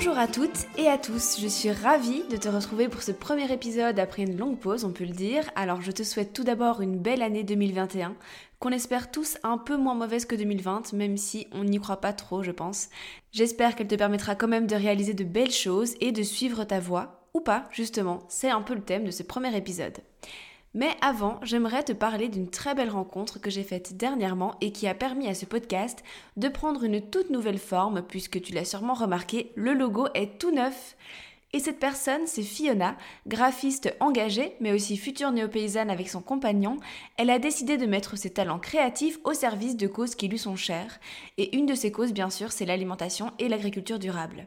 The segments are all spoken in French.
Bonjour à toutes et à tous, je suis ravie de te retrouver pour ce premier épisode après une longue pause, on peut le dire. Alors je te souhaite tout d'abord une belle année 2021, qu'on espère tous un peu moins mauvaise que 2020, même si on n'y croit pas trop, je pense. J'espère qu'elle te permettra quand même de réaliser de belles choses et de suivre ta voie, ou pas, justement, c'est un peu le thème de ce premier épisode. Mais avant, j'aimerais te parler d'une très belle rencontre que j'ai faite dernièrement et qui a permis à ce podcast de prendre une toute nouvelle forme puisque tu l'as sûrement remarqué, le logo est tout neuf. Et cette personne, c'est Fiona, graphiste engagée, mais aussi future néo-paysanne avec son compagnon. Elle a décidé de mettre ses talents créatifs au service de causes qui lui sont chères. Et une de ces causes, bien sûr, c'est l'alimentation et l'agriculture durable.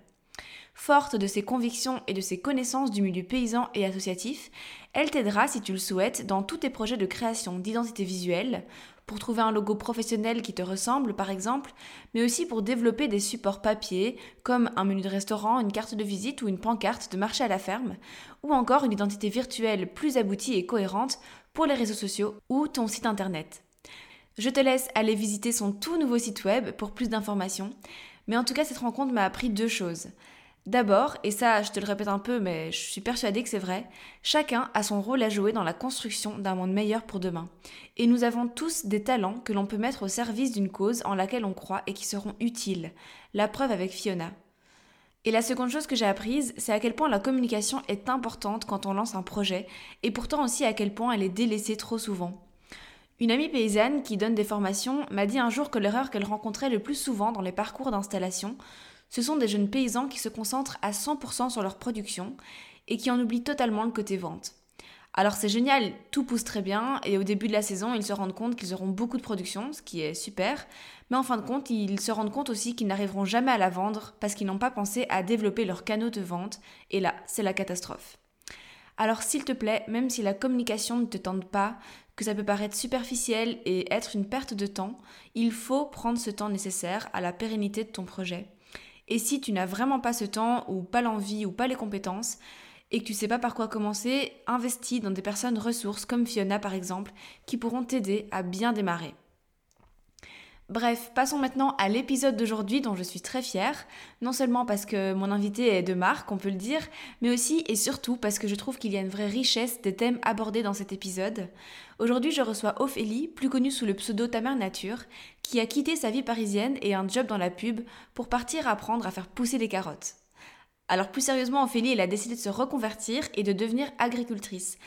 Forte de ses convictions et de ses connaissances du milieu paysan et associatif, elle t'aidera, si tu le souhaites, dans tous tes projets de création d'identité visuelle, pour trouver un logo professionnel qui te ressemble par exemple, mais aussi pour développer des supports papier comme un menu de restaurant, une carte de visite ou une pancarte de marché à la ferme, ou encore une identité virtuelle plus aboutie et cohérente pour les réseaux sociaux ou ton site internet. Je te laisse aller visiter son tout nouveau site web pour plus d'informations, mais en tout cas cette rencontre m'a appris deux choses. D'abord, et ça je te le répète un peu mais je suis persuadée que c'est vrai, chacun a son rôle à jouer dans la construction d'un monde meilleur pour demain. Et nous avons tous des talents que l'on peut mettre au service d'une cause en laquelle on croit et qui seront utiles. La preuve avec Fiona. Et la seconde chose que j'ai apprise, c'est à quel point la communication est importante quand on lance un projet, et pourtant aussi à quel point elle est délaissée trop souvent. Une amie paysanne qui donne des formations m'a dit un jour que l'erreur qu'elle rencontrait le plus souvent dans les parcours d'installation, ce sont des jeunes paysans qui se concentrent à 100% sur leur production et qui en oublient totalement le côté vente. Alors c'est génial, tout pousse très bien et au début de la saison, ils se rendent compte qu'ils auront beaucoup de production, ce qui est super, mais en fin de compte, ils se rendent compte aussi qu'ils n'arriveront jamais à la vendre parce qu'ils n'ont pas pensé à développer leurs canaux de vente et là, c'est la catastrophe. Alors s'il te plaît, même si la communication ne te tente pas, que ça peut paraître superficiel et être une perte de temps, il faut prendre ce temps nécessaire à la pérennité de ton projet et si tu n'as vraiment pas ce temps ou pas l'envie ou pas les compétences et que tu sais pas par quoi commencer, investis dans des personnes ressources comme Fiona par exemple qui pourront t'aider à bien démarrer. Bref, passons maintenant à l'épisode d'aujourd'hui dont je suis très fière, non seulement parce que mon invité est de marque, on peut le dire, mais aussi et surtout parce que je trouve qu'il y a une vraie richesse des thèmes abordés dans cet épisode. Aujourd'hui, je reçois Ophélie, plus connue sous le pseudo Ta Nature, qui a quitté sa vie parisienne et un job dans la pub pour partir apprendre à faire pousser des carottes. Alors plus sérieusement, Ophélie, elle a décidé de se reconvertir et de devenir agricultrice.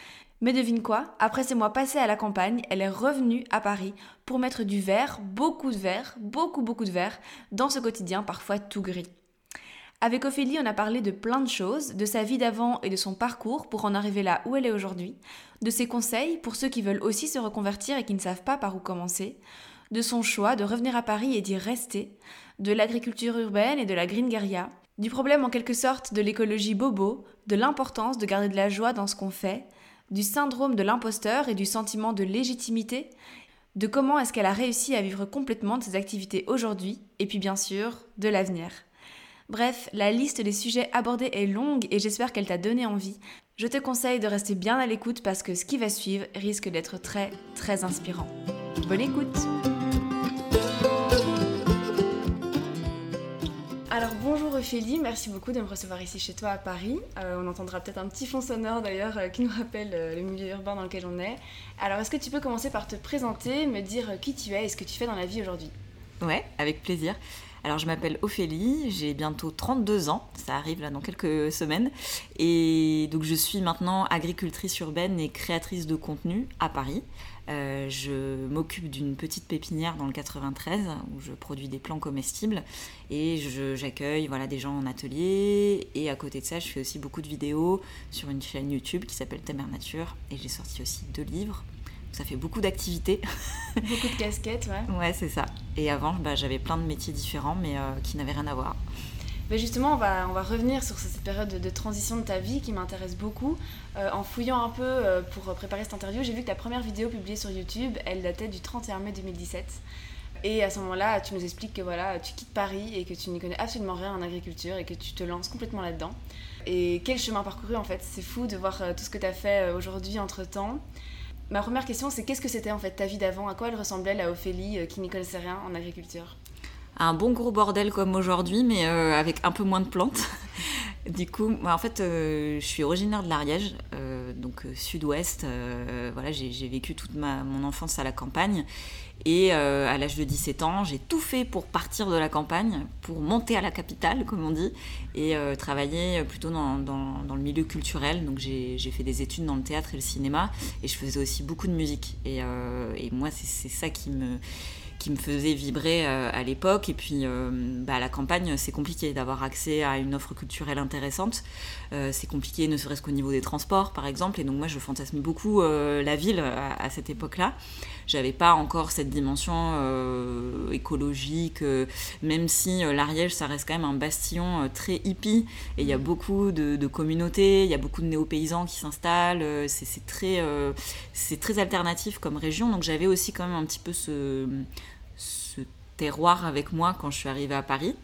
Mais devine quoi? Après ces mois passés à la campagne, elle est revenue à Paris pour mettre du vert, beaucoup de vert, beaucoup beaucoup de vert, dans ce quotidien parfois tout gris. Avec Ophélie, on a parlé de plein de choses, de sa vie d'avant et de son parcours pour en arriver là où elle est aujourd'hui, de ses conseils pour ceux qui veulent aussi se reconvertir et qui ne savent pas par où commencer, de son choix de revenir à Paris et d'y rester, de l'agriculture urbaine et de la green du problème en quelque sorte de l'écologie bobo, de l'importance de garder de la joie dans ce qu'on fait, du syndrome de l'imposteur et du sentiment de légitimité, de comment est-ce qu'elle a réussi à vivre complètement de ses activités aujourd'hui, et puis bien sûr, de l'avenir. Bref, la liste des sujets abordés est longue et j'espère qu'elle t'a donné envie. Je te conseille de rester bien à l'écoute parce que ce qui va suivre risque d'être très très inspirant. Bonne écoute Alors bonjour Ophélie, merci beaucoup de me recevoir ici chez toi à Paris. Euh, on entendra peut-être un petit fond sonore d'ailleurs euh, qui nous rappelle le milieu urbain dans lequel on est. Alors est-ce que tu peux commencer par te présenter, me dire qui tu es et ce que tu fais dans la vie aujourd'hui? Ouais, avec plaisir. Alors je m'appelle Ophélie, j'ai bientôt 32 ans, ça arrive là dans quelques semaines, et donc je suis maintenant agricultrice urbaine et créatrice de contenu à Paris. Euh, je m'occupe d'une petite pépinière dans le 93 où je produis des plants comestibles et j'accueille voilà, des gens en atelier. Et à côté de ça, je fais aussi beaucoup de vidéos sur une chaîne YouTube qui s'appelle Temer Nature et j'ai sorti aussi deux livres. Ça fait beaucoup d'activités. Beaucoup de casquettes, ouais. Ouais, c'est ça. Et avant, bah, j'avais plein de métiers différents mais euh, qui n'avaient rien à voir. Justement, on va, on va revenir sur cette période de, transition de ta vie qui m'intéresse beaucoup. Euh, en fouillant un peu euh, pour préparer cette interview, j'ai vu que ta première vidéo publiée sur YouTube, elle datait du 31 mai 2017. Et à ce moment-là, tu nous expliques que voilà, tu quittes Paris et que tu n'y connais absolument rien en agriculture et que tu te lances complètement là-dedans. Et quel chemin parcouru en fait? C'est fou de voir euh, tout ce que tu as fait aujourd'hui entre-temps. Ma première question, c'est qu'est-ce que c'était en fait ta vie d'avant? À quoi elle ressemblait la Ophélie qui n'y connaissait rien en agriculture? Un bon gros bordel comme aujourd'hui, mais euh, avec un peu moins de plantes. du coup, en fait, euh, je suis originaire de l'Ariège, euh, donc sud-ouest. voilà, j'ai vécu toute ma, mon enfance à la campagne. Et à l'âge de 17 ans, j'ai tout fait pour partir de la campagne, pour monter à la capitale, comme on dit, et travailler plutôt dans, dans, le milieu culturel. Donc j'ai fait des études dans le théâtre et le cinéma, et je faisais aussi beaucoup de musique. Et, et moi, c'est ça qui me qui me faisait vibrer euh, à l'époque. Et puis, euh, bah, à la campagne, c'est compliqué d'avoir accès à une offre culturelle intéressante. Euh, c'est compliqué, ne serait-ce qu'au niveau des transports, par exemple. Et donc, moi, je fantasme beaucoup la ville à, cette époque-là. J'avais pas encore cette dimension écologique, même si l'Ariège, ça reste quand même un bastion très hippie. Et il y a beaucoup de, communautés, il y a beaucoup de néo-paysans qui s'installent. c'est très, c'est très alternatif comme région. Donc, j'avais aussi quand même un petit peu ce terroir avec moi quand je suis arrivée à Paris.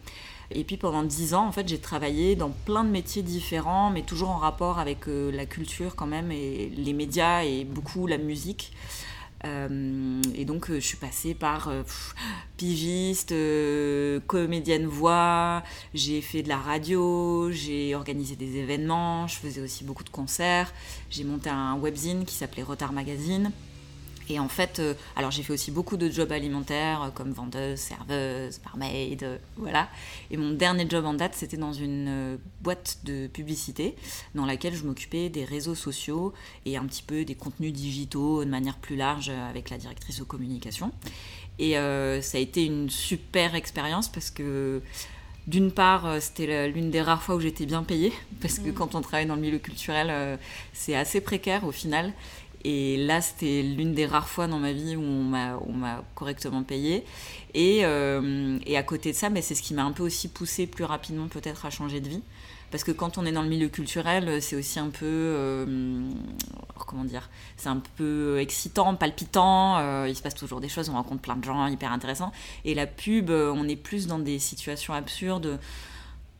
Et puis pendant dix ans, en fait, j'ai travaillé dans plein de métiers différents, mais toujours en rapport avec euh, la culture quand même, et les médias et beaucoup la musique. Euh, et donc, euh, je suis passée par pigiste, comédienne voix, j'ai fait de la radio, j'ai organisé des événements, je faisais aussi beaucoup de concerts, j'ai monté un webzine qui s'appelait Retard Magazine. Et en fait, euh, alors j'ai fait aussi beaucoup de jobs alimentaires euh, comme vendeuse, serveuse, barmaid, euh, voilà. Et mon dernier job en date, c'était dans une boîte de publicité dans laquelle je m'occupais des réseaux sociaux et un petit peu des contenus digitaux de manière plus large avec la directrice de communication. Et ça a été une super expérience parce que d'une part, c'était l'une des rares fois où j'étais bien payée, parce que mmh. quand on travaille dans le milieu culturel, c'est assez précaire au final. Et là, c'était l'une des rares fois dans ma vie où on m'a correctement payé. Et, euh, et, à côté de ça, mais c'est ce qui m'a un peu aussi poussé plus rapidement peut-être à changer de vie. Parce que quand on est dans le milieu culturel, c'est aussi un peu, euh, comment dire, c'est un peu excitant, palpitant. Euh, il se passe toujours des choses, on rencontre plein de gens hyper intéressants. Et la pub, on est plus dans des situations absurdes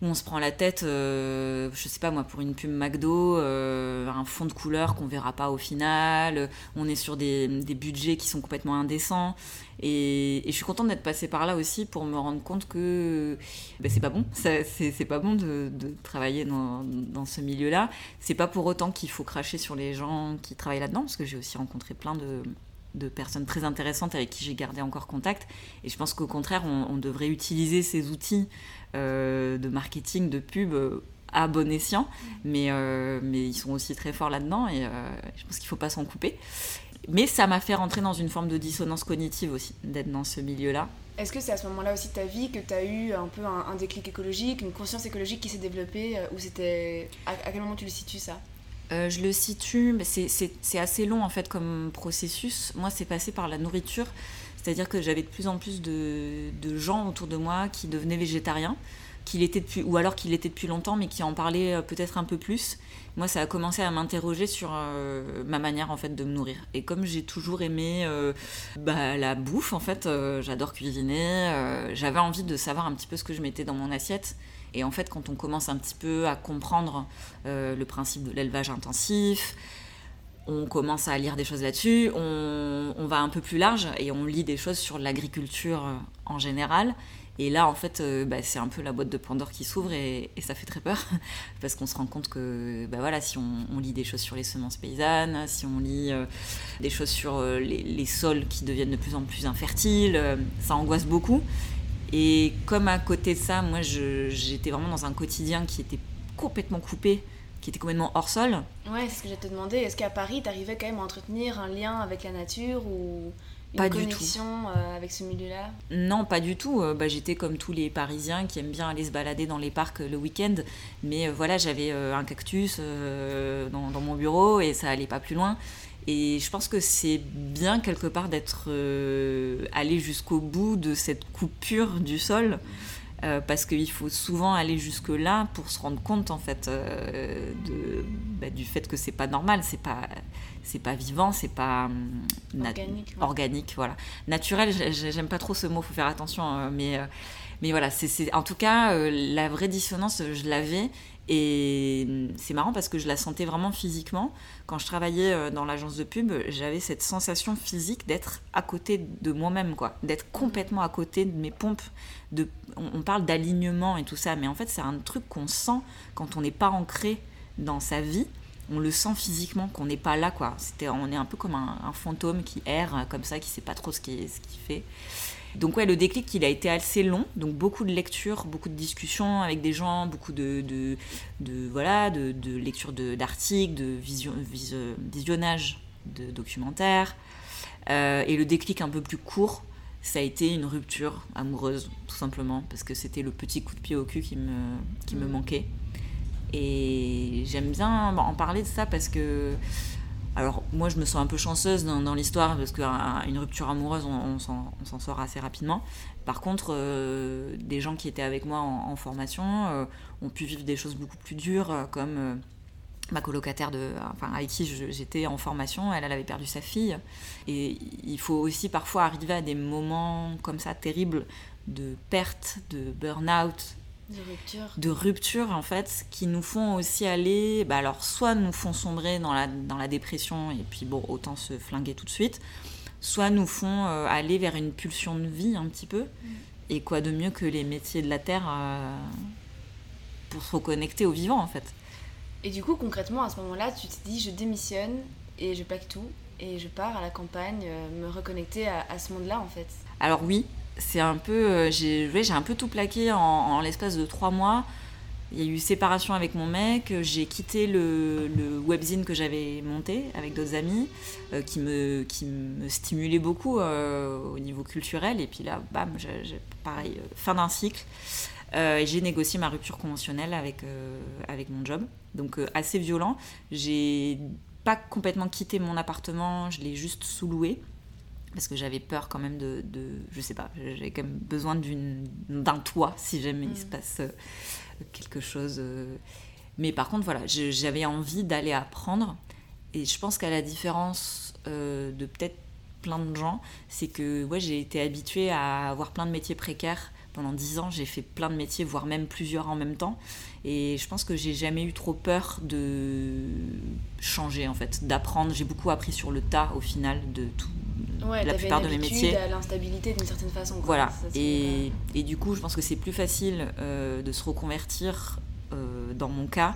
où on se prend la tête, euh, je sais pas moi, pour une pub McDo, euh, un fond de couleur qu'on verra pas au final, on est sur des, budgets qui sont complètement indécents. Et, je suis contente d'être passée par là aussi pour me rendre compte que ben, c'est pas bon, c'est pas bon de, travailler dans, ce milieu-là. C'est pas pour autant qu'il faut cracher sur les gens qui travaillent là-dedans, parce que j'ai aussi rencontré plein de, personnes très intéressantes avec qui j'ai gardé encore contact. Et je pense qu'au contraire, on, devrait utiliser ces outils de marketing, de pub euh, à bon escient, mais, euh, mais ils sont aussi très forts là-dedans et je pense qu'il ne faut pas s'en couper. Mais ça m'a fait rentrer dans une forme de dissonance cognitive aussi, d'être dans ce milieu-là. Est-ce que c'est à ce moment-là aussi de ta vie que tu as eu un peu un, déclic écologique, une conscience écologique qui s'est développée Ou c'était. à, quel moment tu le situes ça? Euh, je le situe, c'est assez long en fait comme processus. Moi, c'est passé par la nourriture, c'est-à-dire que j'avais de plus en plus de, gens autour de moi qui devenaient végétariens, depuis, ou alors qui l'étaient depuis longtemps, mais qui en parlaient euh, peut-être un peu plus. Moi, ça a commencé à m'interroger sur euh, ma manière en fait de me nourrir. Et comme j'ai toujours aimé bah, la bouffe, en fait, j'adore cuisiner. J'avais envie de savoir un petit peu ce que je mettais dans mon assiette. Et en fait, quand on commence un petit peu à comprendre euh, le principe de l'élevage intensif, on commence à lire des choses là-dessus, on, va un peu plus large et on lit des choses sur l'agriculture euh, en général. Et là, en fait, euh, bah, c'est un peu la boîte de Pandore qui s'ouvre et, ça fait très peur parce qu'on se rend compte que, bah, voilà, si on, lit des choses sur les semences paysannes, si on lit euh, des choses sur les, sols qui deviennent de plus en plus infertiles, ça angoisse beaucoup. Et comme à côté de ça, moi, j'étais vraiment dans un quotidien qui était complètement coupé qui était complètement hors sol. Ouais, c'est ce que j'ai te demandé. Est-ce qu'à Paris, tu arrivais quand même à entretenir un lien avec la nature ou pas du tout. Euh, avec ce milieu-là? Non, pas du tout. Euh, bah, J'étais comme tous les Parisiens qui aiment bien aller se balader dans les parcs le week-end. Mais euh, voilà, j'avais un cactus dans, dans, mon bureau et ça allait pas plus loin. Et je pense que c'est bien quelque part d'être allé jusqu'au bout de cette coupure du sol. Parce qu'il faut souvent aller jusque là pour se rendre compte en fait de, bah, du fait que c'est pas normal, c'est pas c'est pas vivant, c'est pas hum, organique, organique, voilà. Naturel, j'aime pas trop ce mot, faut faire attention, euh, mais euh, mais voilà, c'est en tout cas euh, la vraie dissonance, je l'avais et hum, c'est marrant parce que je la sentais vraiment physiquement. Quand je travaillais dans l'agence de pub, j'avais cette sensation physique d'être à côté de moi-même, quoi, d'être complètement à côté de mes pompes. De, on parle d'alignement et tout ça, mais en fait c'est un truc qu'on sent quand on n'est pas ancré dans sa vie. On le sent physiquement qu'on n'est pas là quoi. C'était on est un peu comme un, fantôme qui erre comme ça qui sait pas trop ce qu'il ce qu'il fait donc ouais le déclic il a été assez long donc beaucoup de lectures beaucoup de discussions avec des gens beaucoup de, de, voilà de, de lecture d'articles de, vision, visionnage de documentaires euh, et le déclic un peu plus court ça a été une rupture amoureuse tout simplement parce que c'était le petit coup de pied au cul qui me, qui me mmh. manquait et j'aime bien en parler de ça parce que. Alors, moi, je me sens un peu chanceuse dans, l'histoire parce qu'une rupture amoureuse, on, s'en sort assez rapidement. Par contre, euh, des gens qui étaient avec moi en, formation euh, ont pu vivre des choses beaucoup plus dures, euh, comme ma colocataire de, avec qui j'étais en formation, elle, elle avait perdu sa fille. Et il faut aussi parfois arriver à des moments comme ça terribles de perte, de burn-out, de rupture. en fait, qui nous font aussi aller, bah alors soit nous font sombrer dans la, dans la dépression et puis bon, autant se flinguer tout de suite, soit nous font euh, aller vers une pulsion de vie un petit peu. Mm. Et quoi de mieux que les métiers de la terre euh, pour se reconnecter au vivant en fait. Et du coup, concrètement, à ce moment-là, tu te dis je démissionne et je plaque tout et je pars à la campagne euh, me reconnecter à, à ce monde-là en fait. Alors oui, c'est un peu. Euh, j'ai j'ai un peu tout plaqué en, l'espace de trois mois. Il y a eu séparation avec mon mec, j'ai quitté le, le, webzine que j'avais monté avec d'autres amis, euh, qui, me, qui me stimulait beaucoup euh, au niveau culturel. Et puis là, bam, pareil, fin d'un cycle. j'ai négocié ma rupture conventionnelle avec, avec mon job. Donc assez violent. J'ai pas complètement quitté mon appartement, je l'ai juste sous-loué parce que j'avais peur quand même de, de je sais pas, j'avais quand même besoin d'un toit si jamais il se mm. passe euh, quelque chose. Euh. Mais par contre, voilà, j'avais envie d'aller apprendre. Et je pense qu'à la différence euh, de peut-être plein de gens, c'est que ouais, j'ai été habituée à avoir plein de métiers précaires. Pendant dix ans, j'ai fait plein de métiers, voire même plusieurs en même temps. Et je pense que j'ai jamais eu trop peur de changer, en fait, d'apprendre. J'ai beaucoup appris sur le tas, au final, de tout, la plupart de mes métiers. à l'instabilité d'une certaine façon. Voilà. Et, et, du coup, je pense que c'est plus facile euh, de se reconvertir, euh, dans mon cas,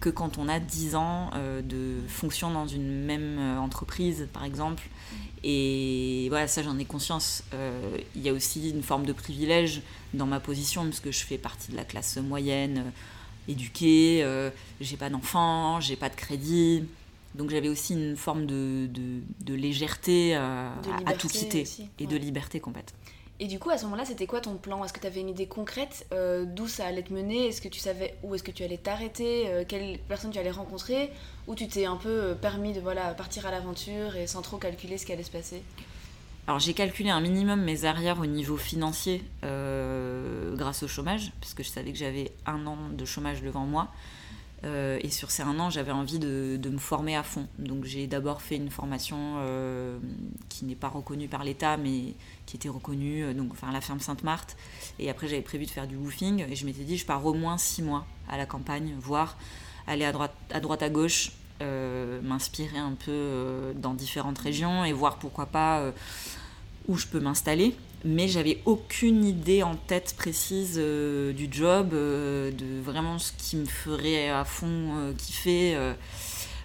que quand on a 10 ans euh, de fonction dans une même entreprise, par exemple. Et voilà, ça j'en ai conscience. Il y a aussi une forme de privilège dans ma position, puisque je fais partie de la classe moyenne, éduquée, j'ai pas d'enfants, j'ai pas de crédit. Donc j'avais aussi une forme de, de, légèreté euh, à, tout quitter et de liberté complète. Et du coup, à ce moment-là, c'était quoi ton plan? Est-ce que tu avais une idée concrète euh, d'où ça allait te mener? Est-ce que tu savais où est-ce que tu allais t'arrêter? Euh, Quelle personne tu allais rencontrer? Ou tu t'es un peu permis de voilà, partir à l'aventure et sans trop calculer ce qui allait se passer? Alors j'ai calculé un minimum mes arrières au niveau financier grâce au chômage, puisque je savais que j'avais un an de chômage devant moi. Euh, et sur ces un an, j'avais envie de, me former à fond. Donc j'ai d'abord fait une formation euh, qui n'est pas reconnue par l'État, mais qui était reconnue, euh, donc enfin la ferme Sainte-Marthe. Et après, j'avais prévu de faire du woofing. Et je m'étais dit, je pars au moins six mois à la campagne, voir aller à droite à, droite, à gauche, m'inspirer un peu dans différentes régions et voir pourquoi pas où je peux m'installer, mais j'avais aucune idée en tête précise du job, de vraiment ce qui me ferait à fond kiffer.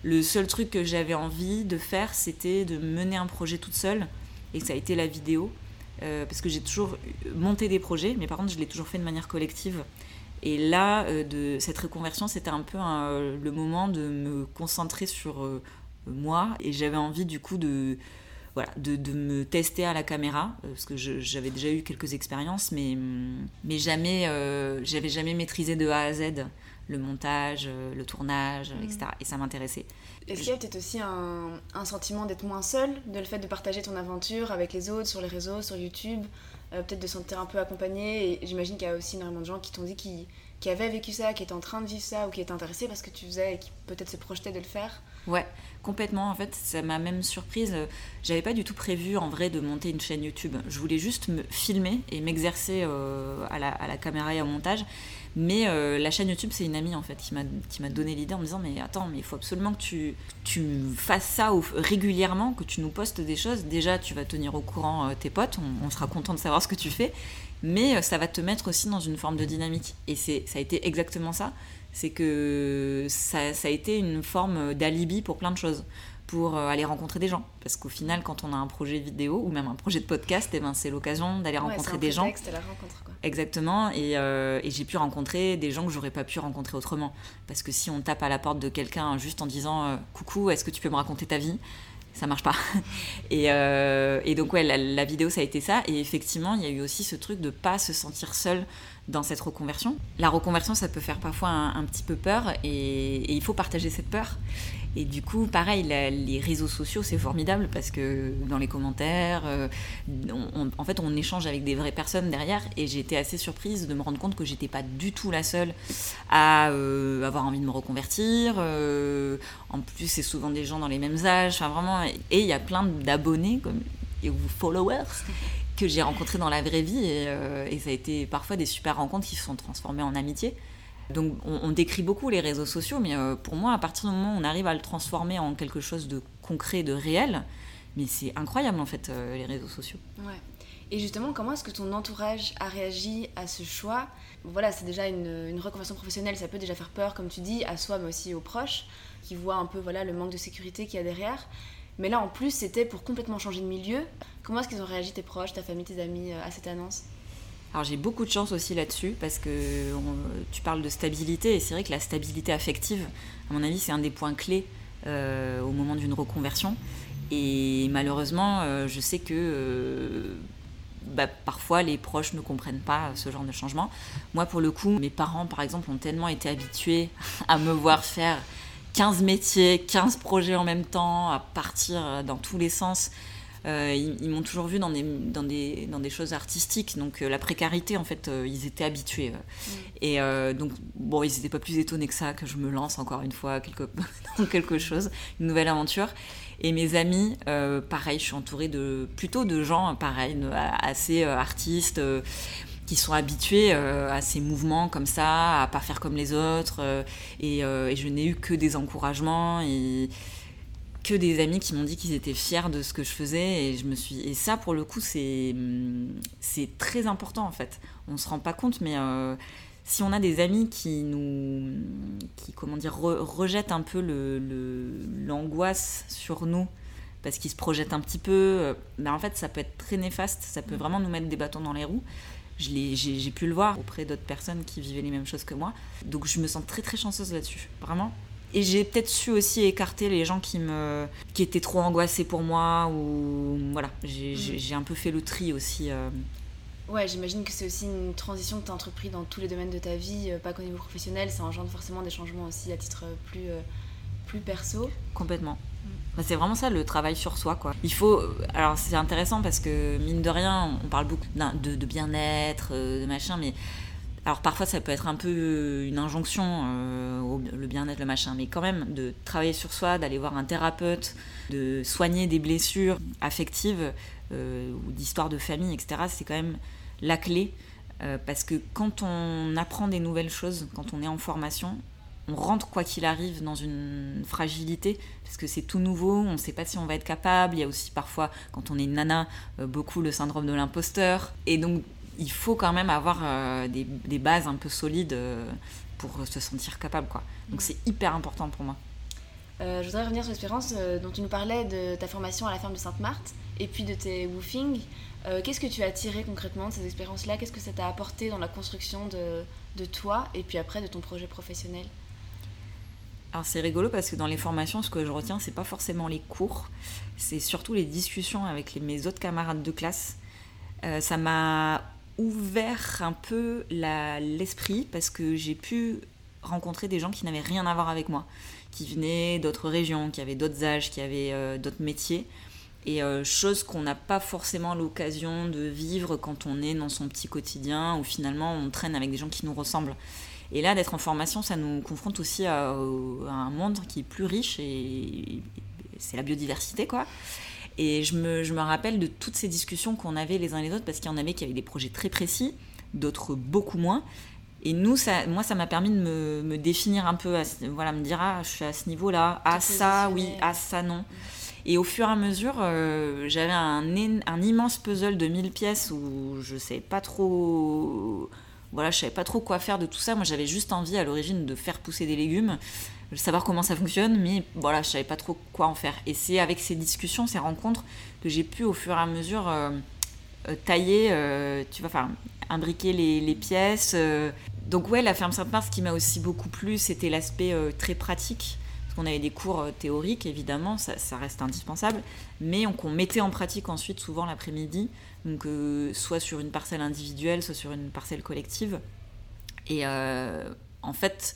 Le seul truc que j'avais envie de faire, c'était de mener un projet toute seule, et ça a été la vidéo. Euh, parce que j'ai toujours monté des projets, mais par contre, je l'ai toujours fait de manière collective. Et là, euh, cette reconversion, c'était un peu le moment de me concentrer sur euh, moi, et j'avais envie du coup de, voilà, de, de, me tester à la caméra, parce que j'avais déjà eu quelques expériences, mais, mais jamais, j'avais jamais maîtrisé de A à Z le montage, le tournage, etc. Mm. Et ça m'intéressait. Est-ce qu'il y a peut-être aussi un, sentiment d'être moins seul, de le fait de partager ton aventure avec les autres sur les réseaux, sur YouTube, euh, peut-être de se sentir un peu accompagné Et j'imagine qu'il y a aussi énormément de gens qui t'ont dit qui, qui avaient vécu ça, qui étaient en train de vivre ça ou qui étaient intéressés parce que tu faisais et qui peut-être se projetaient de le faire. Ouais, complètement. En fait, ça m'a même surprise. J'avais pas du tout prévu en vrai de monter une chaîne YouTube. Je voulais juste me filmer et m'exercer euh, à, la, caméra et au montage. Mais euh, la chaîne YouTube, c'est une amie en fait qui m'a, donné l'idée en me disant Mais attends, mais il faut absolument que tu, tu fasses ça régulièrement, que tu nous postes des choses. Déjà, tu vas tenir au courant euh, tes potes, on, sera content de savoir ce que tu fais, mais ça va te mettre aussi dans une forme de dynamique. Et ça a été exactement ça c'est que ça, ça, a été une forme d'alibi pour plein de choses pour euh, aller rencontrer des gens. Parce qu'au final, quand on a un projet vidéo ou même un projet de podcast, eh ben, c'est l'occasion d'aller rencontrer des gens. La rencontre, quoi. Exactement. Euh, et, j'ai pu rencontrer des gens que j'aurais pas pu rencontrer autrement. Parce que si on tape à la porte de quelqu'un juste en disant euh, Coucou, est-ce que tu peux me raconter ta vie? Ça marche pas. Et, et donc ouais, la, vidéo ça a été ça. Et effectivement, il y a eu aussi ce truc de pas se sentir seul dans cette reconversion. La reconversion, ça peut faire parfois un, petit peu peur et, il faut partager cette peur. Et du coup, pareil, les réseaux sociaux, c'est formidable parce que dans les commentaires, euh, en fait, on échange avec des vraies personnes derrière. Et été assez surprise de me rendre compte que j'étais pas du tout la seule à euh, avoir envie de me reconvertir. Euh, en plus, c'est souvent des gens dans les mêmes âges. Enfin, vraiment. Et il y a plein d'abonnés comme ou followers que j'ai rencontrés dans la vraie vie. Et, et ça a été parfois des super rencontres qui se sont transformées en amitié. Donc on, décrit beaucoup les réseaux sociaux, mais euh, pour moi, à partir du moment où on arrive à le transformer en quelque chose de concret, de réel, mais c'est incroyable en fait, euh, les réseaux sociaux. Ouais. Et justement, comment est-ce que ton entourage a réagi à ce choix? Voilà, c'est déjà une, reconversion professionnelle, ça peut déjà faire peur, comme tu dis, à soi, mais aussi aux proches, qui voient un peu voilà, le manque de sécurité qu'il y a derrière. Mais là, en plus, c'était pour complètement changer de milieu. Comment est-ce qu'ils ont réagi, tes proches, ta famille, tes amis, euh, à cette annonce? Alors j'ai beaucoup de chance aussi là-dessus parce que tu parles de stabilité et c'est vrai que la stabilité affective, à mon avis, c'est un des points clés euh, au moment d'une reconversion. Et malheureusement, euh, je sais que bah, parfois les proches ne comprennent pas ce genre de changement. Moi, pour le coup, mes parents, par exemple, ont tellement été habitués à me voir faire 15 métiers, 15 projets en même temps, à partir dans tous les sens euh, ils, m'ont toujours vu dans des, dans des, dans des choses artistiques. Donc euh, la précarité, en fait, euh, ils étaient habitués. Mm. Et donc, bon, ils n'étaient pas plus étonnés que ça, que je me lance encore une fois quelque, dans quelque chose, une nouvelle aventure. Et mes amis, pareil, je suis entourée de, plutôt de gens, pareil, assez artistes qui sont habitués à ces mouvements comme ça, à pas faire comme les autres. et, et, je n'ai eu que des encouragements. Et, que des amis qui m'ont dit qu'ils étaient fiers de ce que je faisais et je me suis et ça pour le coup c'est c'est très important en fait on se rend pas compte mais euh, si on a des amis qui nous qui comment dire rejettent un peu le l'angoisse sur nous parce qu'ils se projettent un petit peu euh, ben en fait ça peut être très néfaste ça peut vraiment nous mettre des bâtons dans les roues j'ai pu le voir auprès d'autres personnes qui vivaient les mêmes choses que moi donc je me sens très très chanceuse là-dessus vraiment et j'ai peut-être su aussi écarter les gens qui me qui étaient trop angoissés pour moi ou voilà j'ai mm. un peu fait le tri aussi euh. ouais j'imagine que c'est aussi une transition que tu as entrepris dans tous les domaines de ta vie euh, pas qu'au niveau professionnel ça engendre forcément des changements aussi à titre plus euh, plus perso complètement mm. bah, c'est vraiment ça le travail sur soi quoi. Il faut alors c'est intéressant parce que mine de rien on parle beaucoup de, de bien-être de machin mais alors parfois ça peut être un peu euh, une injonction, euh, le bien-être, le machin, mais quand même de travailler sur soi, d'aller voir un thérapeute, de soigner des blessures affectives euh, ou d'histoires de famille, etc. C'est quand même la clé parce que quand on apprend des nouvelles choses, quand on est en formation, on rentre quoi qu'il arrive dans une fragilité parce que c'est tout nouveau, on ne sait pas si on va être capable. Il y a aussi parfois, quand on est une nana, euh, beaucoup le syndrome de l'imposteur. Et donc, il faut quand même avoir euh, des, bases un peu solides euh, pour se sentir capable. Quoi. Donc, c'est hyper important pour moi. je voudrais revenir sur l'expérience dont tu nous parlais de ta formation à la ferme de Sainte-Marthe et puis de tes woofing. Qu'est-ce que tu as tiré concrètement de ces expériences-là? Qu'est-ce que ça t'a apporté dans la construction de, de toi et puis après de ton projet professionnel? Alors c'est rigolo parce que dans les formations, ce que je retiens, c'est pas forcément les cours, c'est surtout les discussions avec mes autres camarades de classe. Euh, ça m'a ouvert un peu l'esprit parce que j'ai pu rencontrer des gens qui n'avaient rien à voir avec moi, qui venaient d'autres régions, qui avaient d'autres âges, qui avaient euh, d'autres métiers. Et euh, chose qu'on n'a pas forcément l'occasion de vivre quand on est dans son petit quotidien, où finalement on traîne avec des gens qui nous ressemblent. Et là, d'être en formation, ça nous confronte aussi à, un monde qui est plus riche et, c'est la biodiversité, quoi. Et je me, je me, rappelle de toutes ces discussions qu'on avait les uns et les autres, parce qu'il y en avait qui avaient des projets très précis, d'autres beaucoup moins. Et nous, ça, moi, ça m'a permis de me, me, définir un peu, voilà, me dire, ah, je suis à ce niveau-là, ah, ça, oui, ah, ça, non. Et au fur et à mesure, euh, j'avais un, un, immense puzzle de 1000 pièces où je ne sais pas trop voilà, je savais pas trop quoi faire de tout ça. Moi, j'avais juste envie à l'origine de faire pousser des légumes, de savoir comment ça fonctionne, mais voilà, je savais pas trop quoi en faire. Et c'est avec ces discussions, ces rencontres, que j'ai pu au fur et à mesure euh, euh, tailler, euh, tu vois, enfin, imbriquer les, pièces. Donc ouais, la ferme Sainte-Marthe, ce qui m'a aussi beaucoup plu, c'était l'aspect très pratique. Parce qu'on avait des cours théoriques, évidemment, ça, ça reste indispensable, mais qu'on mettait en pratique ensuite, souvent l'après-midi donc euh, soit sur une parcelle individuelle, soit sur une parcelle collective. Et euh, en fait,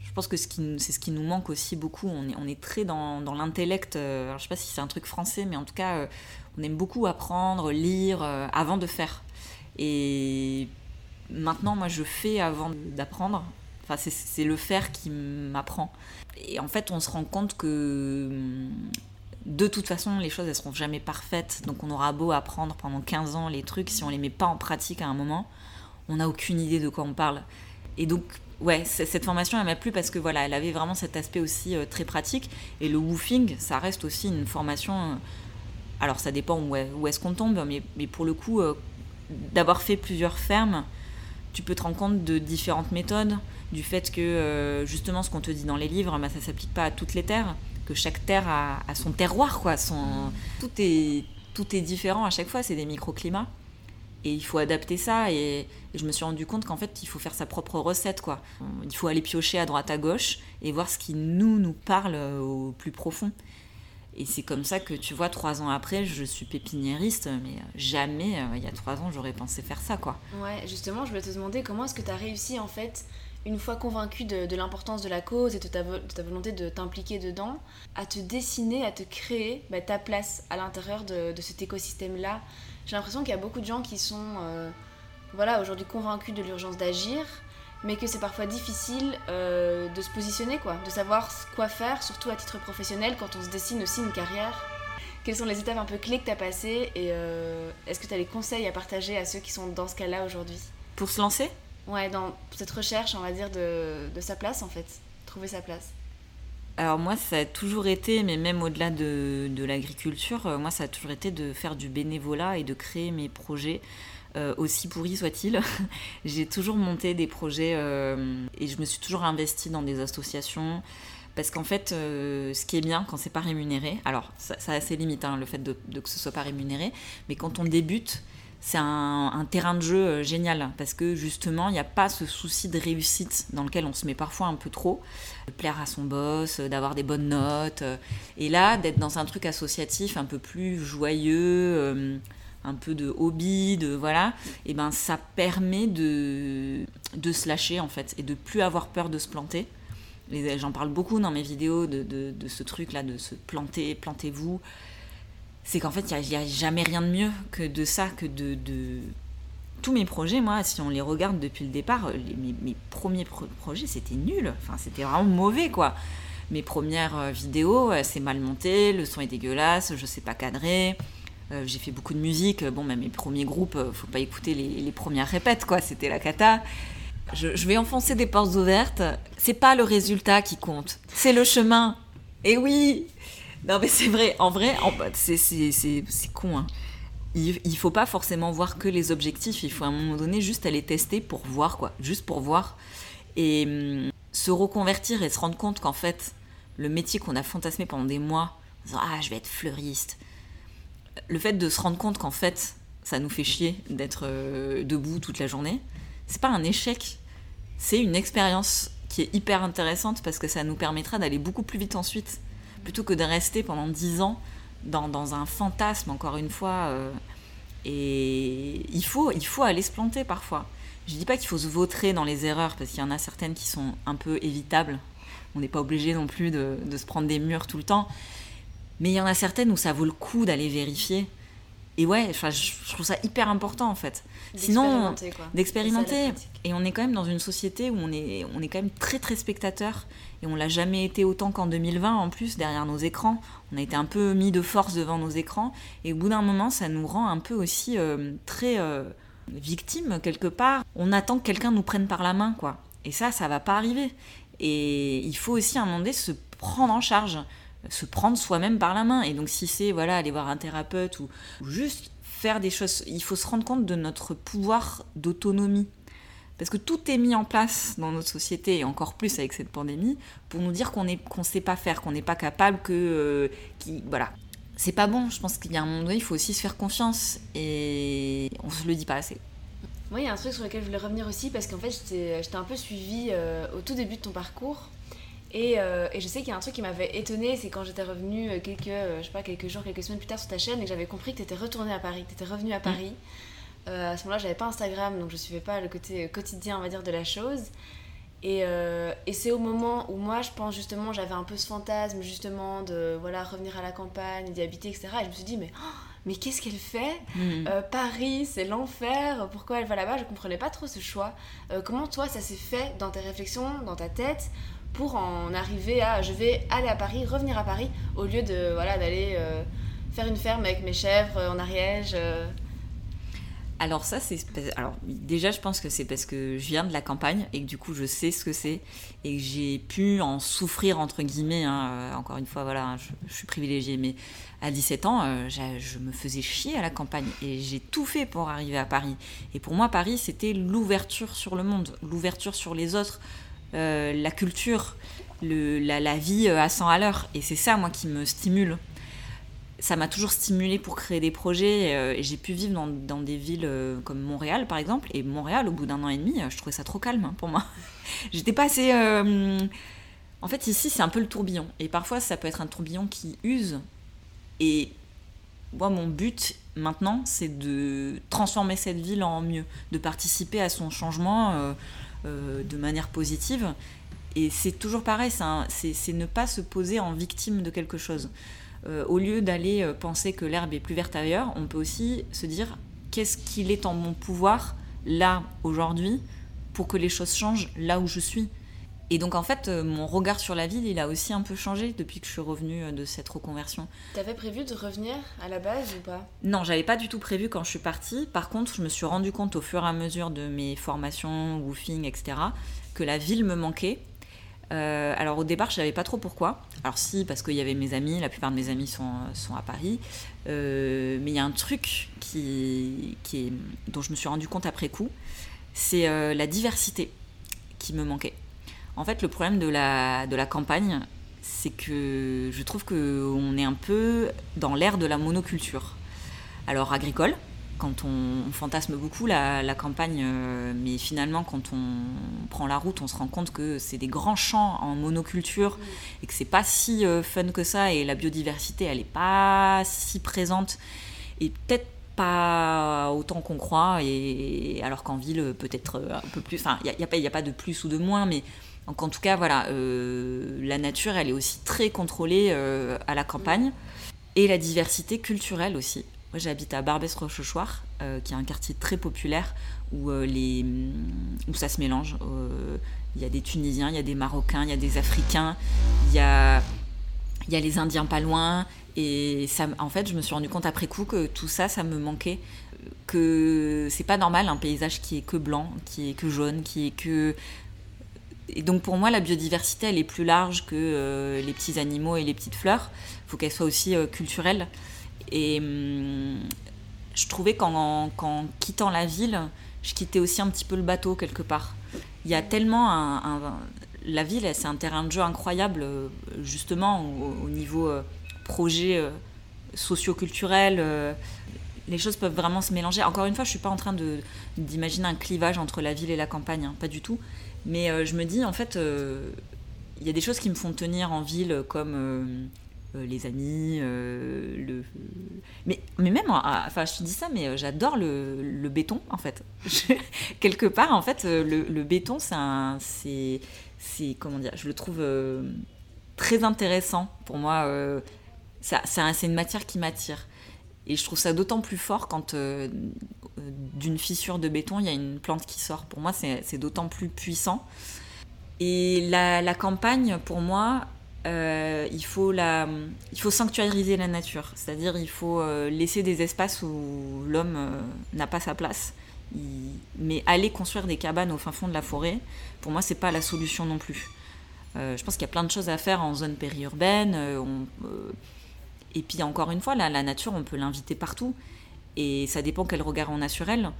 je pense que c'est ce qui nous manque aussi beaucoup. On est, on est très dans, dans l'intellect. Euh, alors, je sais pas si c'est un truc français, mais en tout cas, on aime beaucoup apprendre, lire avant de faire. Et maintenant, moi, je fais avant d'apprendre. Enfin, c'est le faire qui m'apprend. Et en fait, on se rend compte que de toute façon, les choses, elles seront jamais parfaites. Donc, on aura beau apprendre pendant 15 ans les trucs, si on les met pas en pratique à un moment, on n'a aucune idée de quoi on parle. Et donc, ouais, cette formation, elle m'a plu parce que voilà, elle avait vraiment cet aspect aussi euh, très pratique. Et le woofing, ça reste aussi une formation. Euh, alors, ça dépend où, est-ce qu'on tombe, mais, pour le coup, euh, d'avoir fait plusieurs fermes, tu peux te rendre compte de différentes méthodes, du fait que justement, ce qu'on te dit dans les livres, bah, ça s'applique pas à toutes les terres que chaque terre a, son terroir, quoi. Tout, est, tout est différent à chaque fois, c'est des microclimats. Et il faut adapter ça. Et, je me suis rendu compte qu'en fait, il faut faire sa propre recette, quoi. Il faut aller piocher à droite, à gauche et voir ce qui nous, nous parle au plus profond. Et c'est comme ça que, tu vois, trois ans après, je suis pépiniériste, mais jamais, euh, il y a trois ans, j'aurais pensé faire ça, quoi. Ouais, justement, je voulais te demander comment est-ce que tu as réussi, en fait, une fois convaincu de, l'importance de la cause et de ta, volonté de t'impliquer dedans, à te dessiner, à te créer bah, ta place à l'intérieur de, cet écosystème-là. J'ai l'impression qu'il y a beaucoup de gens qui sont euh, voilà, aujourd'hui convaincus de l'urgence d'agir, mais que c'est parfois difficile euh, de se positionner, quoi, de savoir quoi faire, surtout à titre professionnel, quand on se dessine aussi une carrière. Quelles sont les étapes un peu clés que tu as passées et euh, est-ce que tu as des conseils à partager à ceux qui sont dans ce cas-là aujourd'hui? Pour se lancer? Ouais, dans cette recherche, on va dire, de, de sa place, en fait. Trouver sa place. Alors moi, ça a toujours été, mais même au-delà de, de l'agriculture, euh, moi, ça a toujours été de faire du bénévolat et de créer mes projets, euh, aussi pourris soient-ils. J'ai toujours monté des projets euh, et je me suis toujours investie dans des associations. Parce qu'en fait, ce qui est bien quand c'est pas rémunéré, alors ça, a ses limites, hein, le fait de, de, que ce soit pas rémunéré, mais quand on débute, c'est un, terrain de jeu euh, génial parce que justement, il n'y a pas ce souci de réussite dans lequel on se met parfois un peu trop, de plaire à son boss, euh, d'avoir des bonnes notes. Euh. Et là, d'être dans un truc associatif un peu plus joyeux, un peu de hobby, de voilà, et ben ça permet de, de se lâcher en fait et de plus avoir peur de se planter. J'en parle beaucoup dans mes vidéos de, de ce truc là, de se planter, plantez-vous c'est qu'en fait, il n'y a, jamais rien de mieux que de ça, que de, Tous mes projets, moi, si on les regarde depuis le départ, mes, premiers projets, c'était nul. Enfin, c'était vraiment mauvais, quoi. Mes premières euh, vidéos, euh, c'est mal monté, le son est dégueulasse, je sais pas cadrer. Euh, j'ai fait beaucoup de musique. Bon, même mes premiers groupes, faut pas écouter les, les premières répètes, quoi. C'était la cata. je, vais enfoncer des portes ouvertes. C'est pas le résultat qui compte, c'est le chemin. Et oui Non, mais c'est vrai, en vrai, c'est con. Hein. Il, il faut pas forcément voir que les objectifs, il faut à un moment donné juste aller tester pour voir, quoi. Juste pour voir. Et hum, se reconvertir et se rendre compte qu'en fait, le métier qu'on a fantasmé pendant des mois, en disant Ah, je vais être fleuriste. Le fait de se rendre compte qu'en fait, ça nous fait chier d'être euh, debout toute la journée, c'est pas un échec, c'est une expérience qui est hyper intéressante parce que ça nous permettra d'aller beaucoup plus vite ensuite, plutôt que de rester pendant dix ans dans, un fantasme, encore une fois. Euh, et il faut, il faut aller se planter parfois. Je dis pas qu'il faut se vautrer dans les erreurs, parce qu'il y en a certaines qui sont un peu évitables. On n'est pas obligé non plus de, de, se prendre des murs tout le temps. Mais il y en a certaines où ça vaut le coup d'aller vérifier. Et ouais, je trouve ça hyper important en fait. Sinon, d'expérimenter. Et on est quand même dans une société où on est, on est quand même très très spectateur. Et on l'a jamais été autant qu'en 2020 en plus, derrière nos écrans. On a été un peu mis de force devant nos écrans. Et au bout d'un moment, ça nous rend un peu aussi euh, très euh, victimes quelque part. On attend que quelqu'un nous prenne par la main, quoi. Et ça, ça va pas arriver. Et il faut aussi à un moment donné se prendre en charge se prendre soi-même par la main. Et donc si c'est voilà aller voir un thérapeute ou, juste faire des choses, il faut se rendre compte de notre pouvoir d'autonomie. Parce que tout est mis en place dans notre société, et encore plus avec cette pandémie, pour nous dire qu'on ne sait pas faire, qu'on n'est pas capable, que... Euh, qui, voilà. C'est pas bon, je pense qu'il y a un moment donné, il faut aussi se faire confiance, et on se le dit pas assez. Moi, il y a un truc sur lequel je voulais revenir aussi, parce qu'en fait, j'étais un peu suivie euh, au tout début de ton parcours. Euh, et, je sais qu'il y a un truc qui m'avait étonné, c'est quand j'étais revenue euh, quelques, euh, je sais pas, quelques jours, quelques semaines plus tard sur ta chaîne et que j'avais compris que tu étais retournée à Paris, que tu étais revenue à mm. Paris. à ce moment-là, j'avais pas Instagram, donc je suivais pas le côté quotidien, on va dire, de la chose. Et, et c'est au moment où moi, je pense justement, j'avais un peu ce fantasme justement de voilà revenir à la campagne, d'y habiter, etc. Et je me suis dit, mais, oh, mais qu'est-ce qu'elle fait mm. Paris, c'est l'enfer. Pourquoi elle va là-bas? Je comprenais pas trop ce choix. comment toi, ça s'est fait dans tes réflexions, dans ta tête pour en arriver à je vais aller à Paris, revenir à Paris, au lieu de voilà d'aller euh, faire une ferme avec mes chèvres euh, en Ariège. Euh. Alors ça c'est alors déjà je pense que c'est parce que je viens de la campagne et que du coup je sais ce que c'est et que j'ai pu en souffrir entre guillemets hein, encore une fois voilà je, suis privilégiée mais à 17 ans je me faisais chier à la campagne et j'ai tout fait pour arriver à Paris et pour moi Paris c'était l'ouverture sur le monde l'ouverture sur les autres euh, la culture, la, vie euh, à 100 à l'heure. Et c'est ça, moi, qui me stimule. Ça m'a toujours stimulé pour créer des projets. Euh, et j'ai pu vivre dans, des villes comme Montréal, par exemple. Et Montréal, au bout d'un an et demi, je trouvais ça trop calme hein, pour moi. J'étais pas assez. En fait, ici, c'est un peu le tourbillon. Et parfois, ça peut être un tourbillon qui use. Et moi, mon but maintenant, c'est de transformer cette ville en mieux, de participer à son changement. Euh, de manière positive. Et c'est toujours pareil, c'est ne pas se poser en victime de quelque chose. Euh, au lieu d'aller euh, penser que l'herbe est plus verte ailleurs, on peut aussi se dire qu'est-ce qu'il est en mon pouvoir là, aujourd'hui, pour que les choses changent là où je suis? Et donc en fait, euh, mon regard sur la ville, il a aussi un peu changé depuis que je suis revenue de cette reconversion. T'avais prévu de revenir à la base ou pas? Non, j'avais pas du tout prévu quand je suis partie. Par contre, je me suis rendu compte au fur et à mesure de mes formations, woofing, etc., que la ville me manquait. Euh, alors au départ, je savais pas trop pourquoi. Alors si, parce qu'il y avait mes amis, la plupart de mes amis sont, sont à Paris. mais il y a un truc qui, qui dont je me suis rendu compte après coup, c'est la diversité qui me manquait. En fait, le problème de la, de la campagne, c'est que je trouve qu'on est un peu dans l'ère de la monoculture. Alors, agricole, quand on, fantasme beaucoup la, campagne, euh, mais finalement, quand on prend la route, on se rend compte que c'est des grands champs en monoculture et que c'est pas si euh, fun que ça et la biodiversité, elle est pas si présente et peut-être pas autant qu'on croit et alors qu'en ville peut-être un peu plus enfin il n'y a, pas de plus ou de moins mais en tout cas, voilà, euh, la nature, elle est aussi très contrôlée à la campagne. Et la diversité culturelle aussi. J'habite à Barbès-Rochechouart, euh, qui est un quartier très populaire où, les, où ça se mélange. Il y a des Tunisiens, il y a des Marocains, il y a des Africains, il y a, y a les Indiens pas loin. Et ça, en fait, je me suis rendu compte après coup que tout ça, ça me manquait que c'est pas normal un paysage qui est que blanc, qui est que jaune, qui est que et donc pour moi, la biodiversité, elle est plus large que euh, les petits animaux et les petites fleurs. Il faut qu'elle soit aussi euh, culturelle. Et hum, je trouvais qu'en, quittant la ville, je quittais aussi un petit peu le bateau quelque part. Il y a tellement la ville, c'est un terrain de jeu incroyable, euh, justement au, niveau projet socio-culturel. les choses peuvent vraiment se mélanger. Encore une fois, je suis pas en train d'imaginer un clivage entre la ville et la campagne, hein, pas du tout. Mais euh, je me dis, en fait, euh, il y a des choses qui me font tenir en ville, comme euh, les amis, le... Mais, mais même, enfin, je te dis ça, mais j'adore le, béton, en fait. quelque part, en fait, le, le béton, c'est c'est comment dire, je le trouve très intéressant pour moi. c'est une matière qui m'attire. Et je trouve ça d'autant plus fort quand d'une fissure de béton, il y a une plante qui sort. Pour moi, c'est d'autant plus puissant. Et la, campagne, pour moi, euh, il, faut la, il faut sanctuariser la nature. C'est-à-dire, il faut euh, laisser des espaces où l'homme euh, n'a pas sa place. mais aller construire des cabanes au fin fond de la forêt, pour moi, c'est pas la solution non plus. je pense qu'il y a plein de choses à faire en zone périurbaine. et puis, encore une fois, la, la nature, on peut l'inviter partout. Et ça dépend quel regard on a sur elle.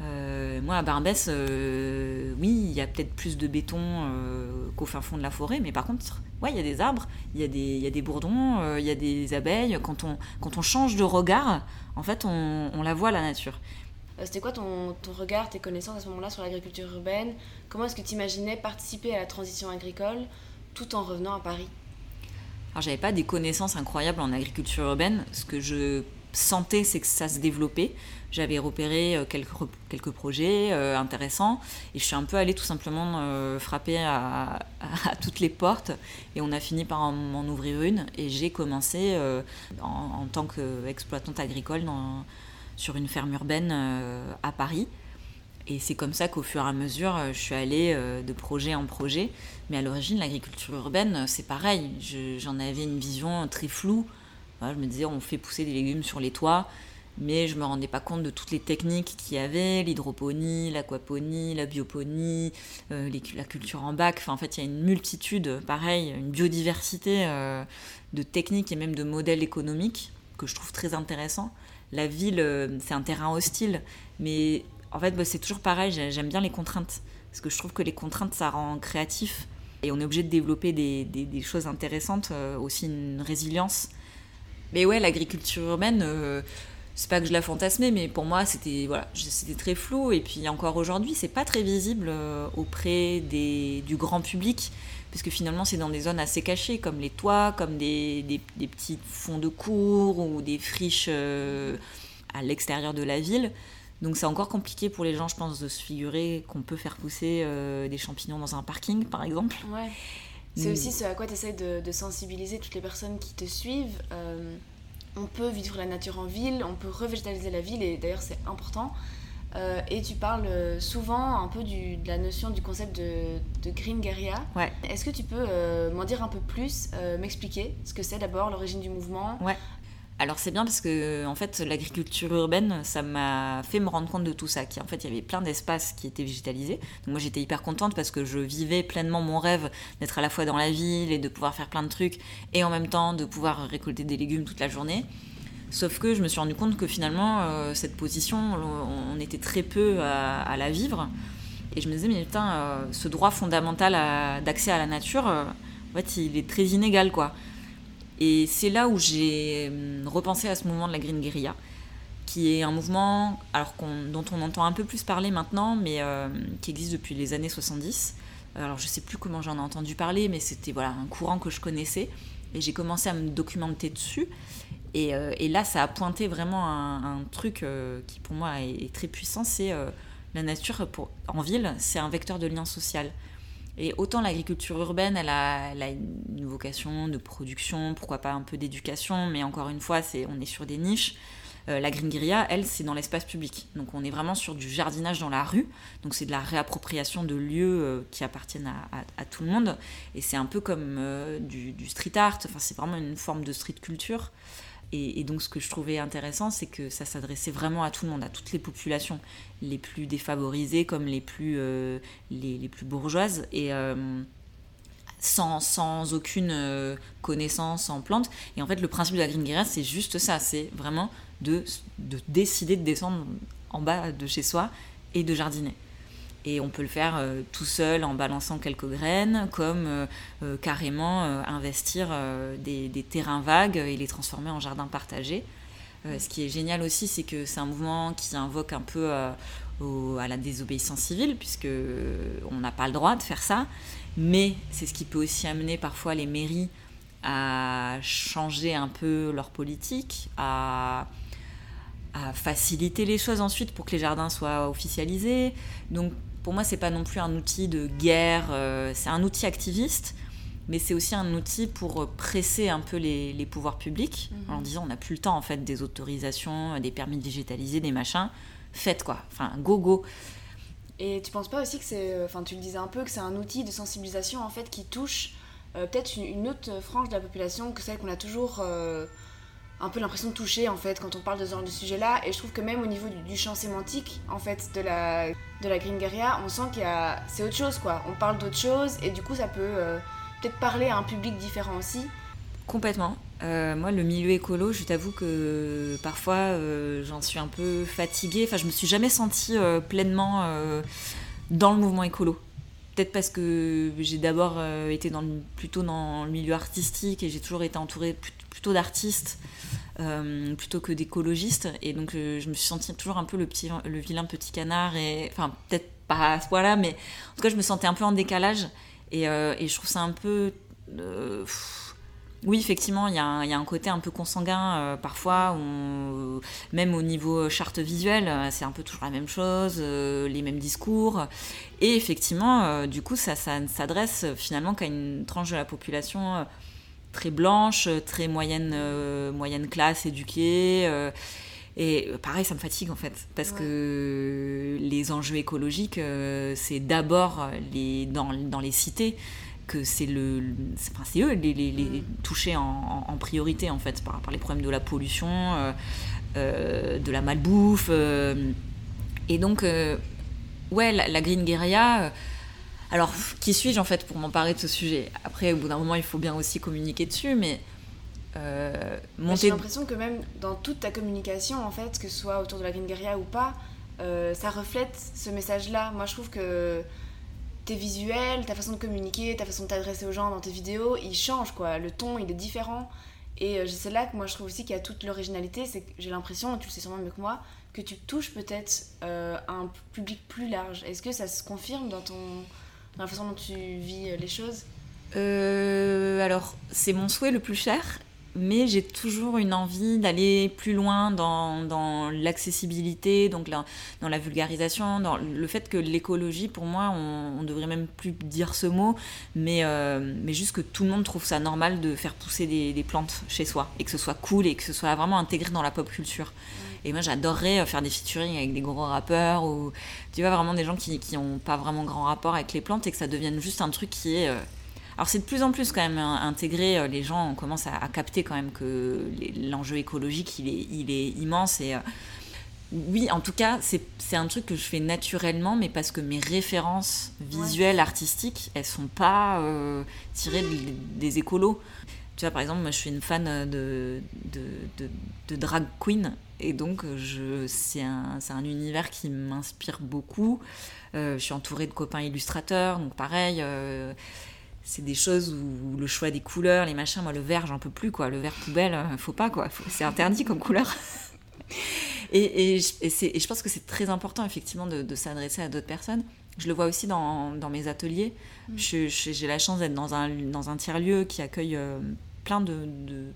Euh, moi, à Barbès, euh, oui, il y a peut-être plus de béton euh, qu'au fin fond de la forêt, mais par contre, ouais, il y a des arbres, il y, a des, il y a des bourdons, il y a des abeilles. Quand on, quand on change de regard, en fait, on, on la voit, la nature. C'était quoi ton, ton, regard, tes connaissances à ce moment-là sur l'agriculture urbaine? Comment est-ce que tu imaginais participer à la transition agricole tout en revenant à Paris? Alors, j'avais pas des connaissances incroyables en agriculture urbaine. Ce que je sentais, c'est que ça se développait. J'avais repéré euh, quelques, quelques projets euh, intéressants et je suis un peu allée tout simplement euh, frapper à, toutes les portes et on a fini par m'en ouvrir une et j'ai commencé en, tant qu'exploitante agricole sur une ferme urbaine à Paris. Et c'est comme ça qu'au fur et à mesure, je suis allée de projet en projet. Mais à l'origine, l'agriculture urbaine, c'est pareil. J'en avais une vision très floue je me disais, on fait pousser des légumes sur les toits, mais je me rendais pas compte de toutes les techniques qu'il y avait, l'hydroponie, l'aquaponie, la bioponie, euh, la culture en bac. Enfin, en fait, il y a une multitude, pareil, une biodiversité euh, de techniques et même de modèles économiques que je trouve très intéressant. La ville, euh, c'est un terrain hostile, mais en fait, bah, c'est toujours pareil, j'aime bien les contraintes. Parce que je trouve que les contraintes, ça rend créatif. Et on est obligé de développer des, choses intéressantes, aussi une résilience mais ouais, l'agriculture urbaine, c'est pas que je la fantasmais, mais pour moi, c'était voilà, c'était très flou. Et puis encore aujourd'hui, c'est pas très visible euh, auprès des, du grand public, puisque finalement, c'est dans des zones assez cachées, comme les toits, comme des, des, petits fonds de cours ou des friches euh, à l'extérieur de la ville. Donc c'est encore compliqué pour les gens, je pense, de se figurer qu'on peut faire pousser des champignons dans un parking, par exemple. Ouais. C'est aussi ce à quoi tu essaies de, sensibiliser toutes les personnes qui te suivent. Euh, on peut vivre la nature en ville, on peut revégétaliser la ville, et d'ailleurs c'est important. Euh, et tu parles souvent un peu du, de la notion du concept de, green guerilla. Ouais. Est-ce que tu peux euh, m'en dire un peu plus, m'expliquer ce que c'est d'abord, l'origine du mouvement? Ouais. Alors c'est bien parce que en fait l'agriculture urbaine, ça m'a fait me rendre compte de tout ça. Qui en fait il y avait plein d'espaces qui étaient végétalisés. Donc moi j'étais hyper contente parce que je vivais pleinement mon rêve d'être à la fois dans la ville et de pouvoir faire plein de trucs et en même temps de pouvoir récolter des légumes toute la journée. Sauf que je me suis rendu compte que finalement euh, cette position, on, était très peu à, la vivre. Et je me disais mais putain, euh, ce droit fondamental d'accès à la nature, euh, en fait il est très inégal quoi. Et c'est là où j'ai hum, repensé à ce mouvement de la Green Guerilla, qui est un mouvement alors dont on entend un peu plus parler maintenant, mais euh, qui existe depuis les années 70. Alors je sais plus comment j'en ai entendu parler, mais c'était voilà un courant que je connaissais. Et j'ai commencé à me documenter dessus. Et, euh, là, ça a pointé vraiment un, truc euh, qui pour moi est, très puissant, c'est la nature en ville, c'est un vecteur de lien social. Et autant l'agriculture urbaine, elle a, une vocation de production, pourquoi pas un peu d'éducation, mais encore une fois, c'est, on est sur des niches. Euh, la Green Guerilla, elle, c'est dans l'espace public. Donc on est vraiment sur du jardinage dans la rue. Donc c'est de la réappropriation de lieux euh, qui appartiennent à, tout le monde. Et c'est un peu comme euh, du, street art. Enfin, c'est vraiment une forme de street culture. Et, donc ce que je trouvais intéressant, c'est que ça s'adressait vraiment à tout le monde, à toutes les populations, les plus défavorisées comme les plus, euh, les, plus bourgeoises, et euh, sans, sans, aucune euh, connaissance en plantes. Et en fait, le principe de la Green c'est juste ça, c'est vraiment de, de décider de descendre en bas de chez soi et de jardiner. Et on peut le faire euh, tout seul en balançant quelques graines, comme euh, euh, carrément investir des, terrains vagues et les transformer en jardins partagés. ce qui est génial aussi, c'est que c'est un mouvement qui invoque un peu à la désobéissance civile, puisque on n'a pas le droit de faire ça. Mais c'est ce qui peut aussi amener parfois les mairies à changer un peu leur politique, à à faciliter les choses ensuite pour que les jardins soient officialisés. Donc pour moi, c'est pas non plus un outil de guerre, euh, c'est un outil activiste, mais c'est aussi un outil pour presser un peu les, pouvoirs publics mhm. en disant on n'a plus le temps en fait des autorisations, des permis digitalisés, des machins. Faites quoi, enfin go go. Et tu penses pas aussi que c'est, euh, enfin tu le disais un peu, que c'est un outil de sensibilisation en fait qui touche euh, peut-être une, autre frange de la population que celle qu'on a toujours un peu l'impression de toucher en fait quand on parle de ce genre de sujet-là. Et je trouve que même au niveau du, champ sémantique en fait de la, de la on sent qu'il y a... c'est autre chose quoi. On parle d'autre chose et du coup ça peut euh, peut-être parler à un public différent aussi. Complètement. Euh, moi, le milieu écolo, je t'avoue que parfois euh, j'en suis un peu fatiguée. Enfin, je me suis jamais sentie pleinement dans le mouvement écolo. Peut-être parce que j'ai d'abord été dans plutôt dans le milieu artistique et j'ai toujours été entourée plutôt d'artistes euh, plutôt que d'écologistes. Et donc, euh, je me suis sentie toujours un peu le, petit, le vilain petit canard. Et, enfin, peut-être pas à ce point-là, mais en tout cas, je me sentais un peu en décalage. Et, euh, et je trouve ça un peu. Oui, effectivement, il y, y, a un côté un peu consanguin parfois, même au niveau charte visuelle, c'est un peu toujours la même chose, les mêmes discours. Et effectivement, du coup, ça, ça ne s'adresse finalement qu'à une tranche de la population très blanche, très moyenne, euh, moyenne classe, éduquée. Euh, et pareil, ça me fatigue en fait, parce que les enjeux écologiques, euh, c'est d'abord les, dans, dans, les cités que c'est le, enfin, c'est eux les, les, mm. touchés en, en, priorité en fait par, par, les problèmes de la pollution, de la malbouffe. et donc, ouais, la, la Green Guerilla alors, qui suis-je en fait pour m'emparer de ce sujet? Après, au bout d'un moment, il faut bien aussi communiquer dessus, mais. Euh, J'ai l'impression que même dans toute ta communication, en fait, que ce soit autour de la Green Guerilla ou pas, euh, ça reflète ce message-là. Moi, je trouve que tes visuels, ta façon de communiquer, ta façon de t'adresser aux gens dans tes vidéos, ils changent, quoi. Le ton, il est différent. Et euh, c'est là que moi, je trouve aussi qu'il y a toute l'originalité. C'est que j'ai l'impression, tu le sais sûrement mieux que moi, que tu touches peut-être euh, un public plus large. Est-ce que ça se confirme dans ton dans la façon dont tu vis euh, les choses? Alors, c'est mon souhait le plus cher, mais j'ai toujours une envie d'aller plus loin dans, l'accessibilité, donc dans la vulgarisation, dans le fait que l'écologie, pour moi, on, on, devrait même plus dire ce mot, mais, euh, juste que tout le monde trouve ça normal de faire pousser des, des, plantes chez soi, et que ce soit cool, et que ce soit vraiment intégré dans la pop culture. Et moi, j'adorerais euh, faire des featuring avec des gros rappeurs ou tu vois vraiment des gens qui n'ont pas vraiment grand rapport avec les plantes et que ça devienne juste un truc qui est. Euh, alors c'est de plus en plus quand même intégré, euh, les gens commencent à, capter quand même que l'enjeu écologique il est, il est immense et oui, en tout cas, c'est un truc que je fais naturellement, mais parce que mes références visuelles, artistiques, elles sont pas tirées des écolos. Tu vois, par exemple, moi, je suis une fan de, de, de, de drag queen. Et donc, c'est un, un, univers qui m'inspire beaucoup. Euh, je suis entourée de copains illustrateurs, donc pareil, euh, c'est des choses où le choix des couleurs, les machins, moi le vert, j'en peux plus, quoi. Le vert poubelle, euh, faut pas, quoi. C'est interdit comme couleur. et, et, et, je pense que c'est très important, effectivement, de, de s'adresser à d'autres personnes. Je le vois aussi dans, dans mes ateliers. Mm. J'ai la chance d'être dans un, dans un tiers-lieu qui accueille plein de,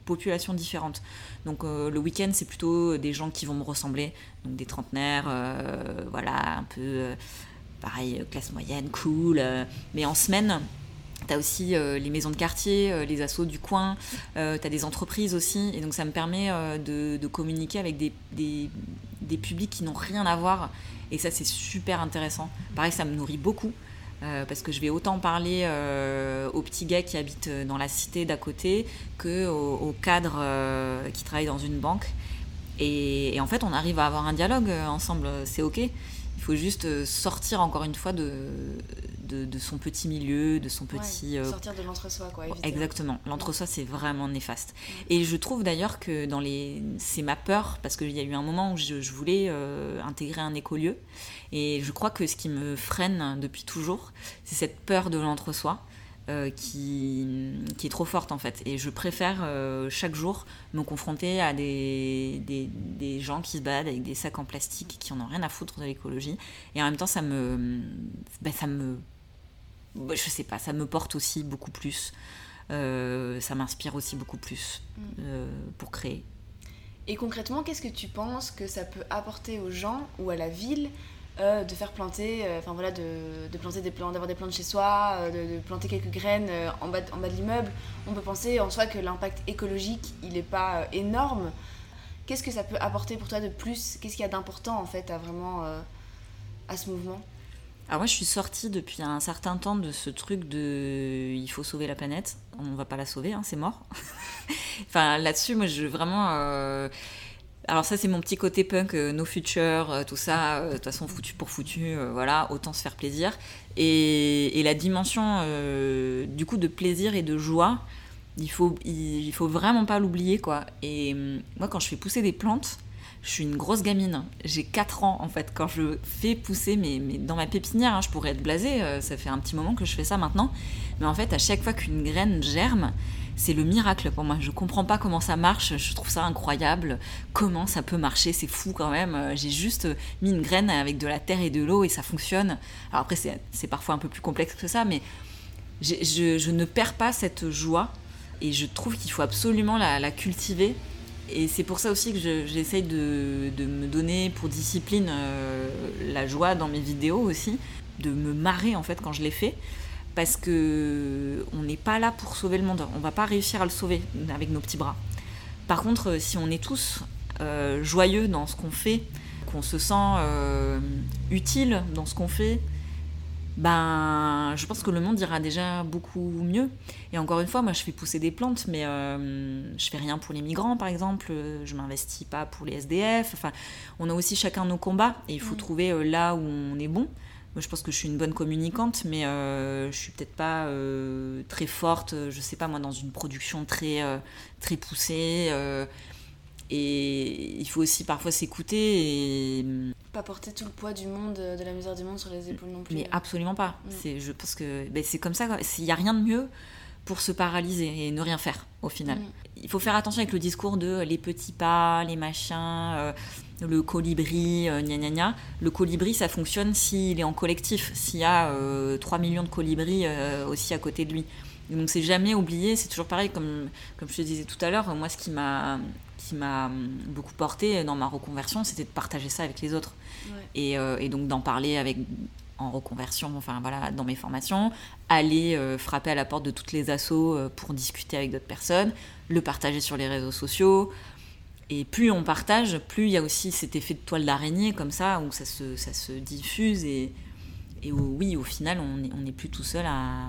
populations différentes. Donc euh, le week-end, c'est plutôt des gens qui vont me ressembler, donc des trentenaires, euh, voilà, un peu euh, pareil, classe moyenne, cool. mais en semaine, tu as aussi les maisons de quartier, les assos du coin, tu as des entreprises aussi, et donc ça me permet de, communiquer avec des publics qui n'ont rien à voir, et ça c'est super intéressant. Pareil, ça me nourrit beaucoup. parce que je vais autant parler aux petits gars qui habitent dans la cité d'à côté que aux, cadres qui travaillent dans une banque. Et, en fait, on arrive à avoir un dialogue ensemble, c'est ok. Il faut juste sortir encore une fois de, de, son petit milieu, de son petit... sortir de l'entre-soi, quoi. Exactement. L'entre-soi, c'est vraiment néfaste. Et je trouve d'ailleurs que dans les... C'est ma peur, parce qu'il y a eu un moment où je, voulais intégrer un écolieu. Et je crois que ce qui me freine depuis toujours, c'est cette peur de l'entre-soi. Euh, qui, qui, est trop forte en fait. Et je préfère euh, chaque jour me confronter à des, des, des, gens qui se baladent avec des sacs en plastique qui en ont rien à foutre de l'écologie. Et en même temps, ça me. Ben, ça me. Ben, je sais pas, ça me porte aussi beaucoup plus. Euh, ça m'inspire aussi beaucoup plus mm. pour créer. Et concrètement, qu'est-ce que tu penses que ça peut apporter aux gens ou à la ville euh, de faire planter, euh, enfin voilà, de, de, planter des plantes, d'avoir des plantes chez soi, euh, de, de, planter quelques graines en bas, en bas de l'immeuble? On peut penser en soi que l'impact écologique, il n'est pas énorme. Qu'est-ce que ça peut apporter pour toi de plus? Qu'est-ce qu'il y a d'important en fait à vraiment à ce mouvement? Alors moi je suis sortie depuis un certain temps de ce truc de il faut sauver la planète, on va pas la sauver, hein, c'est mort. enfin là-dessus moi je vraiment alors ça c'est mon petit côté punk, euh, no future, euh, tout ça, euh, de toute façon foutu pour foutu, voilà, autant se faire plaisir. Et, la dimension du coup de plaisir et de joie, il faut, il, faut vraiment pas l'oublier quoi. Et moi quand je fais pousser des plantes, je suis une grosse gamine. J'ai 4 ans en fait quand je fais pousser, mais dans ma pépinière, hein, je pourrais être blasée, ça fait un petit moment que je fais ça maintenant. Mais en fait à chaque fois qu'une graine germe, c'est le miracle pour moi. Je comprends pas comment ça marche, je trouve ça incroyable. Comment ça peut marcher, c'est fou quand même. J'ai juste mis une graine avec de la terre et de l'eau et ça fonctionne. Alors après, c'est parfois un peu plus complexe que ça, mais je, ne perds pas cette joie et je trouve qu'il faut absolument la, cultiver. Et c'est pour ça aussi que j'essaye de, me donner pour discipline euh, la joie dans mes vidéos aussi, de me marrer en fait quand je les fais parce que on n'est pas là pour sauver le monde. On va pas réussir à le sauver avec nos petits bras. Par contre, si on est tous euh, joyeux dans ce qu'on fait, qu'on se sent euh, utile dans ce qu'on fait, ben, je pense que le monde ira déjà beaucoup mieux. Et encore une fois, moi, je fais pousser des plantes, mais euh, je fais rien pour les migrants, par exemple. Je m'investis pas pour les SDF. Enfin, on a aussi chacun nos combats et il faut trouver là où on est bon je pense que je suis une bonne communicante, mais euh, je suis peut-être pas euh, très forte, je sais pas moi, dans une production très, euh, très poussée. Euh, et il faut aussi parfois s'écouter et. Pas porter tout le poids du monde, de la misère du monde sur les épaules non plus. Mais absolument pas. Mm. C'est, je pense que ben, c'est comme ça. Il n'y a rien de mieux pour se paralyser et ne rien faire au final. Mm. Il faut faire attention avec le discours de les petits pas, les machins le colibri, euh, gna gna gna. Le colibri, ça fonctionne s'il est en collectif, s'il y a 3 euh, millions de colibris euh, aussi à côté de lui. Donc c'est jamais oublié, c'est toujours pareil, comme, comme je te disais tout à l'heure, moi ce qui m'a qui m'a beaucoup porté dans ma reconversion, c'était de partager ça avec les autres. Et, et, donc d'en parler avec en reconversion, enfin voilà, dans mes formations, aller frapper à la porte de toutes les assos pour discuter avec d'autres personnes, le partager sur les réseaux sociaux, et plus on partage, plus il y a aussi cet effet de toile d'araignée comme ça, où ça se, ça se diffuse et, et oui, au final, on n'est on plus tout seul à...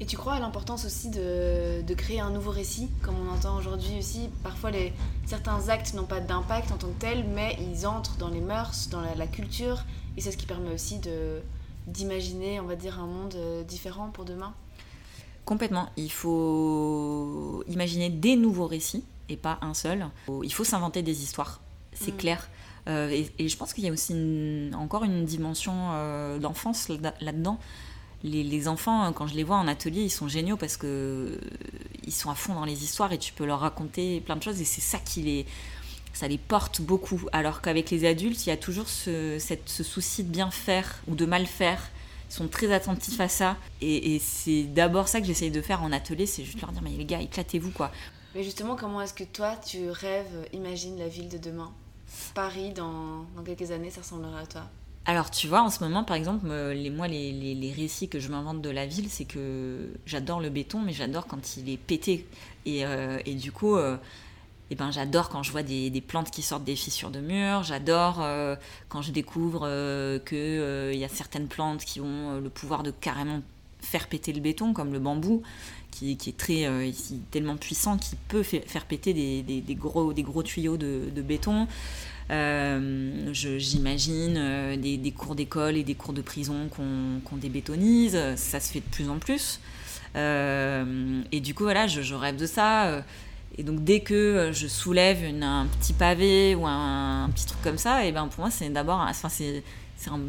Et tu crois à l'importance aussi de, de, créer un nouveau récit, comme on entend aujourd'hui aussi Parfois, les, certains actes n'ont pas d'impact en tant que tels, mais ils entrent dans les mœurs, dans la, la culture, et c'est ce qui permet aussi d'imaginer, on va dire, un monde euh, différent pour demain Complètement. Il faut imaginer des nouveaux récits et pas un seul. Il faut s'inventer des histoires, c'est mm. clair. Euh, et, je pense qu'il y a aussi encore une dimension euh, d'enfance là-dedans. Les, enfants, quand je les vois en atelier, ils sont géniaux parce que ils sont à fond dans les histoires et tu peux leur raconter plein de choses et c'est ça qui les, ça les porte beaucoup. Alors qu'avec les adultes, il y a toujours ce, souci de bien faire ou de mal faire. Ils sont très attentifs à ça. Et, c'est d'abord ça que j'essaye de faire en atelier, c'est juste leur dire, mais les gars, éclatez-vous quoi. Mais justement, comment est-ce que toi, tu rêves, imagines la ville de demain? Paris, dans, dans quelques années, ça ressemblera à toi? Alors, tu vois, en ce moment, par exemple, les, moi, les, récits que je m'invente de la ville, c'est que j'adore le béton, mais j'adore quand il est pété. Et, euh, du coup, euh, et ben j'adore quand je vois des, plantes qui sortent des fissures de murs, j'adore euh, quand je découvre qu'il y a certaines plantes qui ont le pouvoir de carrément faire péter le béton, comme le bambou, qui, est très ici, tellement puissant qu'il peut faire péter des, gros, des gros tuyaux de, béton. J'imagine des, cours d'école et des cours de prison qu'on débétonise, ça se fait de plus en plus. et du coup, voilà, je, je rêve de ça. Et donc dès que euh, je soulève un petit pavé ou un, petit truc comme ça, et ben pour moi c'est d'abord, enfin c'est un,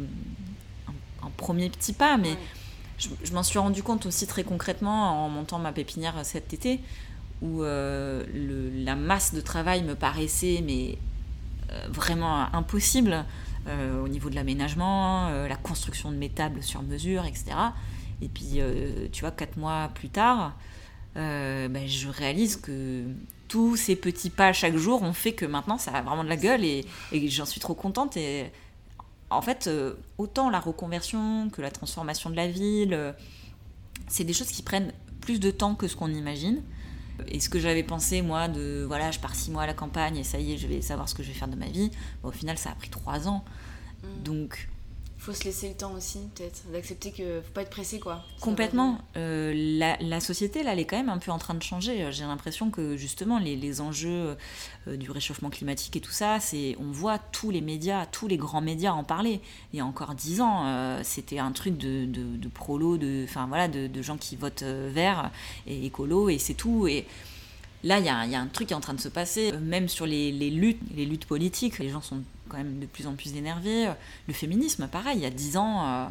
premier petit pas, mais je, m'en suis rendu compte aussi très concrètement en montant ma pépinière cet été, où euh, la masse de travail me paraissait mais euh, vraiment impossible au niveau de l'aménagement, la construction de mes tables sur mesure, etc. Et puis tu vois quatre mois plus tard. Euh, ben, je réalise que tous ces petits pas chaque jour ont fait que maintenant ça a vraiment de la gueule et, j'en suis trop contente. Et en fait, euh, autant la reconversion que la transformation de la ville, euh, c'est des choses qui prennent plus de temps que ce qu'on imagine. Et ce que j'avais pensé, moi, de voilà, je pars six mois à la campagne et ça y est, je vais savoir ce que je vais faire de ma vie, au final, ça a pris trois ans. Mm. Donc, faut se laisser le temps aussi, peut-être, d'accepter que faut pas être pressé, quoi. Complètement. Euh, la, société, là, elle est quand même un peu en train de changer. J'ai l'impression que justement, les, enjeux euh, du réchauffement climatique et tout ça, c'est, on voit tous les médias, tous les grands médias en parler. Il y a encore dix ans, euh, c'était un truc de, de, de prolo, de, enfin voilà, de, gens qui votent vert et écolo et c'est tout. Et là, il y, a, y, a un truc qui est en train de se passer, même sur les, les luttes, les luttes politiques. Les gens sont quand même de plus en plus énervés. Le féminisme, pareil, il y a dix ans, euh,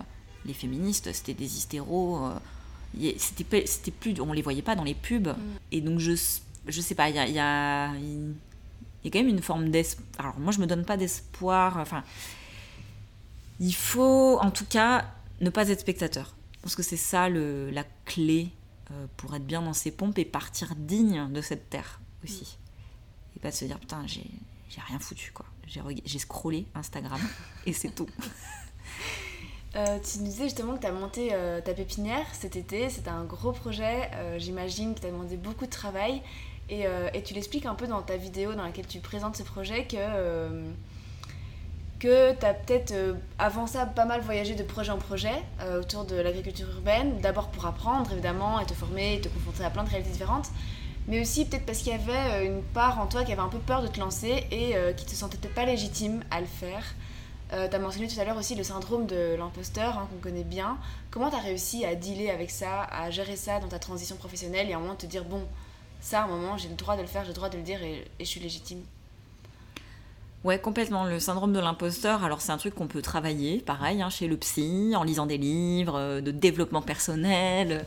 les féministes, c'était des hystéros. Euh, c'était, c'était plus, on les voyait pas dans les pubs. Mm. Et donc, je, je sais pas, il y a, y, a, y a quand même une forme d'espoir. Alors, moi, je me donne pas d'espoir. Enfin, il faut, en tout cas, ne pas être spectateur. Parce que c'est ça le, la clé euh, pour être bien dans ses pompes et partir digne de cette terre aussi. Mm. Et pas se dire, putain, j'ai, j'ai rien foutu, quoi j'ai scrollé Instagram et c'est tout. Euh, tu nous disais justement que tu as monté euh, ta pépinière cet été, c'était un gros projet, euh, j'imagine que tu as demandé beaucoup de travail et, et tu l'expliques un peu dans ta vidéo dans laquelle tu présentes ce projet que, que tu as peut-être avant ça pas mal voyagé de projet en projet autour de l'agriculture urbaine, d'abord pour apprendre évidemment et te former et te confronter à plein de réalités différentes, mais aussi peut-être parce qu'il y avait euh, une part en toi qui avait un peu peur de te lancer et euh, qui te sentait peut-être pas légitime à le faire. Euh, tu as mentionné tout à l'heure aussi le syndrome de l'imposteur hein, qu'on connaît bien. Comment tu as réussi à dealer avec ça, à gérer ça dans ta transition professionnelle et à un moment te dire bon, ça à un moment j'ai le droit de le faire, j'ai le droit de le dire et, je suis légitime? Ouais, complètement. Le syndrome de l'imposteur, alors c'est un truc qu'on peut travailler, pareil, hein, chez le psy, en lisant des livres de développement personnel.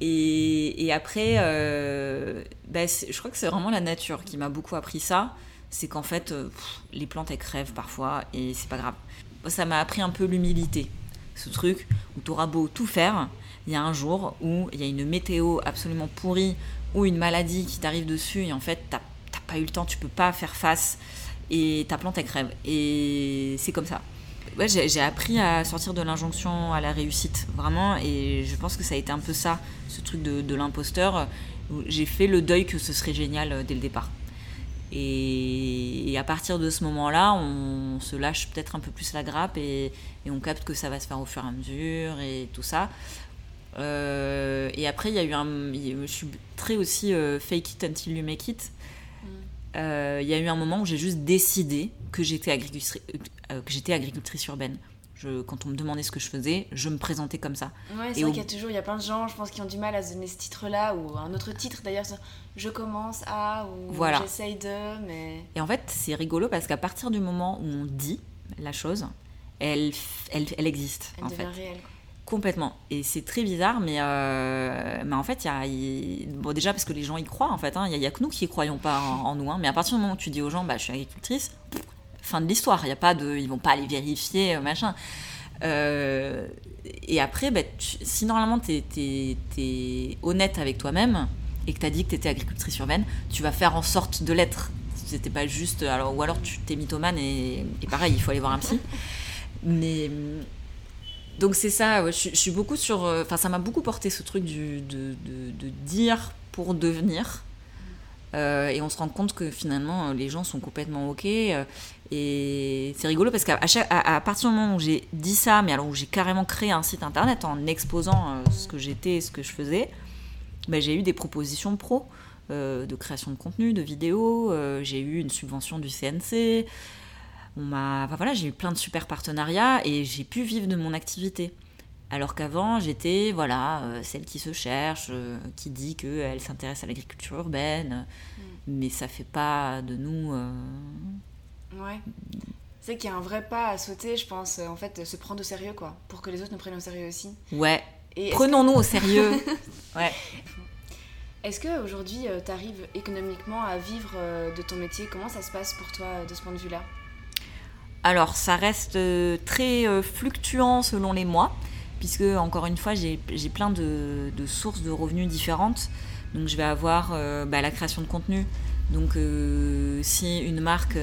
Et, après, euh, bah, je crois que c'est vraiment la nature qui m'a beaucoup appris ça. C'est qu'en fait, euh, les plantes, elles crèvent parfois et c'est pas grave. Ça m'a appris un peu l'humilité. Ce truc où tu auras beau tout faire, il y a un jour où il y a une météo absolument pourrie ou une maladie qui t'arrive dessus et en fait, t'as pas eu le temps, tu peux pas faire face et ta plante, elle crève. Et c'est comme ça ouais, j'ai appris à sortir de l'injonction à la réussite, vraiment, et je pense que ça a été un peu ça, ce truc de, de l'imposteur. J'ai fait le deuil que ce serait génial euh, dès le départ. Et, à partir de ce moment-là, on se lâche peut-être un peu plus la grappe et, on capte que ça va se faire au fur et à mesure et tout ça. Euh, et après, il y a eu un. Je suis très aussi euh, fake it until you make it. Mm. Il y a eu un moment où j'ai juste décidé que j'étais agricultrice, euh, que j'étais agricultrice urbaine. Je, quand on me demandait ce que je faisais, je me présentais comme ça. Ouais, c'est vrai qu'il y a toujours, il y a plein de gens, je pense, qui ont du mal à se donner ce titre-là, ou un autre titre d'ailleurs, je commence à, ou voilà. j'essaye de, mais... Et en fait, c'est rigolo parce qu'à partir du moment où on dit la chose, elle, elle, elle existe. Elle en devient fait. réelle. Complètement. Et c'est très bizarre, mais, euh, mais en fait, y a. Bon, déjà parce que les gens y croient, en fait. Hein. Il n'y a, que nous qui y croyons pas en, nous. Hein. Mais à partir du moment où tu dis aux gens, bah, je suis agricultrice, fin de l'histoire. Il y a pas de, ils vont pas aller vérifier, euh, machin. Euh, et après, bah, si normalement tu es, honnête avec toi-même et que tu as dit que tu étais agricultrice urbaine, tu vas faire en sorte de l'être. C'était pas juste. Alors, ou alors tu t'es mythomane et, et pareil, il faut aller voir un psy. Mais. Donc c'est ça, je, suis beaucoup sur... Euh, enfin ça m'a beaucoup porté ce truc de, dire pour devenir. et on se rend compte que finalement, les gens sont complètement OK. Et c'est rigolo parce qu'à à, partir du moment où j'ai dit ça, mais alors où j'ai carrément créé un site internet en exposant ce que j'étais, ce que je faisais, ben, j'ai eu des propositions pro. de création de contenu, de vidéos, j'ai eu une subvention du CNC, on m'a, voilà, j'ai eu plein de super partenariats et j'ai pu vivre de mon activité. Alors qu'avant, j'étais voilà, euh, celle qui se cherche, euh, qui dit qu'elle s'intéresse à l'agriculture urbaine, mm. mais ça fait pas de nous. Euh, ouais. C'est qu'il y a un vrai pas à sauter, je pense, en fait, se prendre au sérieux, quoi, pour que les autres nous prennent au sérieux aussi. Ouais. Prenons-nous au sérieux. ouais. Est-ce qu'aujourd'hui, tu arrives économiquement à vivre de ton métier? Comment ça se passe pour toi de ce point de vue-là? Alors, ça reste euh, très euh, fluctuant selon les mois, puisque, encore une fois, j'ai plein de, sources de revenus différentes. Donc, je vais avoir euh, bah, la création de contenu. Donc, si une marque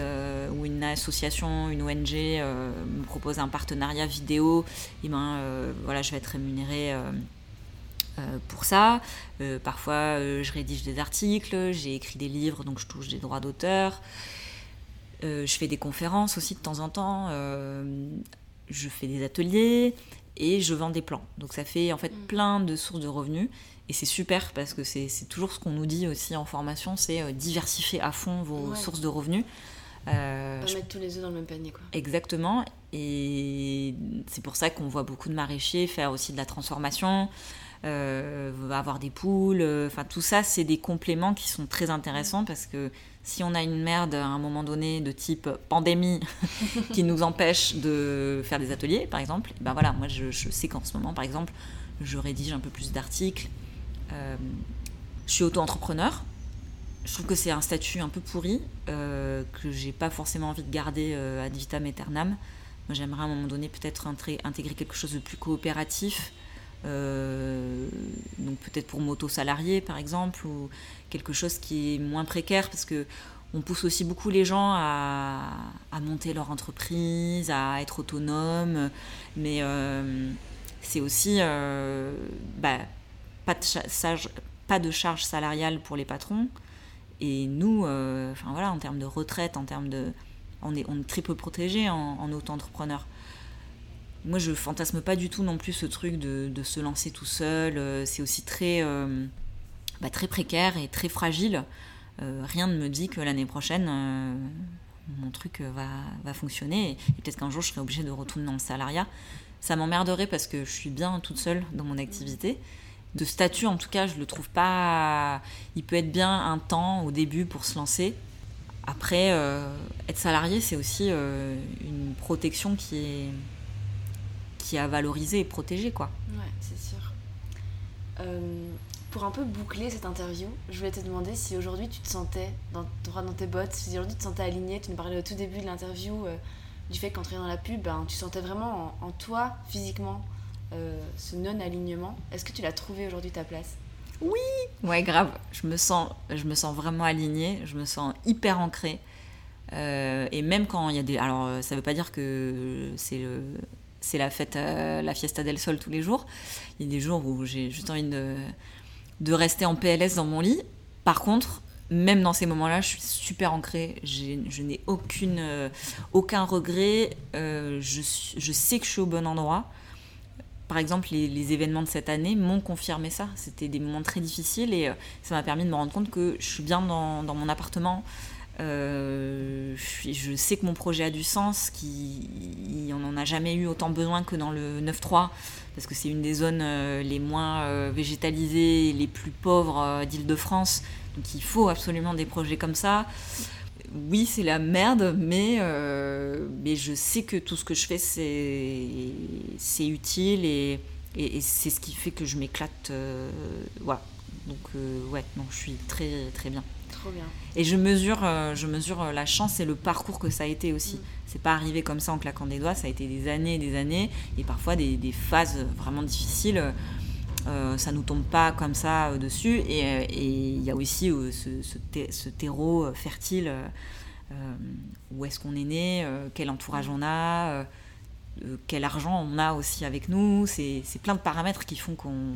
ou une association, une ONG me propose un partenariat vidéo, eh ben, voilà, je vais être rémunérée. pour ça. parfois, je rédige des articles, j'ai écrit des livres, donc je touche des droits d'auteur. Euh, je fais des conférences aussi de temps en temps. Euh, je fais des ateliers et je vends des plans. Donc ça fait en fait mm. plein de sources de revenus. Et c'est super parce que c'est toujours ce qu'on nous dit aussi en formation, c'est euh, diversifier à fond vos sources de revenus. Euh, pas mettre tous les œufs dans le même panier. Quoi. Exactement. Et c'est pour ça qu'on voit beaucoup de maraîchers faire aussi de la transformation, avoir des poules. Enfin, tout ça, c'est des compléments qui sont très intéressants parce que si on a une merde à un moment donné de type pandémie qui nous empêche de faire des ateliers, par exemple, ben voilà, moi je, sais qu'en ce moment, par exemple, je rédige un peu plus d'articles. Euh, je suis auto-entrepreneur. Je trouve que c'est un statut un peu pourri euh, que j'ai pas forcément envie de garder euh, ad vitam aeternam. Moi, j'aimerais à un moment donné peut-être intégrer quelque chose de plus coopératif. Euh, donc peut-être pour moto-salarié par exemple, ou quelque chose qui est moins précaire parce que on pousse aussi beaucoup les gens à, monter leur entreprise, à être autonome, mais euh, c'est aussi euh, bah, pas, de charge salariale pour les patrons. Et nous, enfin voilà, en termes de retraite, en termes de, on est, on est très peu protégé en, en auto-entrepreneur moi je fantasme pas du tout non plus ce truc de, se lancer tout seul. Euh, c'est aussi très, euh, bah, très précaire et très fragile. Euh, rien ne me dit que l'année prochaine mon truc va, fonctionner et, peut-être qu'un jour je serai obligée de retourner dans le salariat. Ça m'emmerderait parce que je suis bien toute seule dans mon activité. De statut en tout cas, je le trouve pas. Il peut être bien un temps au début pour se lancer. Après, être salarié, c'est aussi une protection qui est qui a valorisé et protégé, quoi. Ouais, c'est sûr. Euh, pour un peu boucler cette interview, je voulais te demander si aujourd'hui tu te sentais dans, droit dans tes bottes, si aujourd'hui tu te sentais aligné. Tu nous parlais au tout début de l'interview euh, du fait qu'entrer dans la pub, ben, tu sentais vraiment en, toi, physiquement, euh, ce non-alignement. Est-ce que tu l'as trouvé aujourd'hui ta place? Oui Ouais, grave. Je me sens, je me sens vraiment alignée, je me sens hyper ancrée. et même quand il y a des. Alors, ça veut pas dire que c'est le c'est la fête, euh, la fiesta del sol tous les jours. Il y a des jours où j'ai juste envie de, de rester en PLS dans mon lit. Par contre, même dans ces moments-là, je suis super ancrée. Je n'ai aucune, euh, aucun regret. Euh, je, je, sais que je suis au bon endroit. Par exemple, les, les événements de cette année m'ont confirmé ça. C'était des moments très difficiles et ça m'a permis de me rendre compte que je suis bien dans, dans mon appartement, euh, je sais que mon projet a du sens, qu'on n'en a jamais eu autant besoin que dans le 9-3, parce que c'est une des zones euh, les moins euh, végétalisées, les plus pauvres d'Île-de-France. Donc il faut absolument des projets comme ça. Oui, c'est la merde, mais, je sais que tout ce que je fais, c'est utile et, c'est ce qui fait que je m'éclate. Donc, ouais, non, je suis très, très bien. Et je mesure, euh, je mesure euh, la chance et le parcours que ça a été aussi. Mm. C'est pas arrivé comme ça en claquant des doigts, ça a été des années et des années, et parfois des, phases vraiment difficiles. Euh, ça nous tombe pas comme ça dessus. Et il y a aussi ce, terreau fertile. où est-ce qu'on est né Quel entourage on a Quel argent on a aussi avec nous C'est plein de paramètres qui font qu'on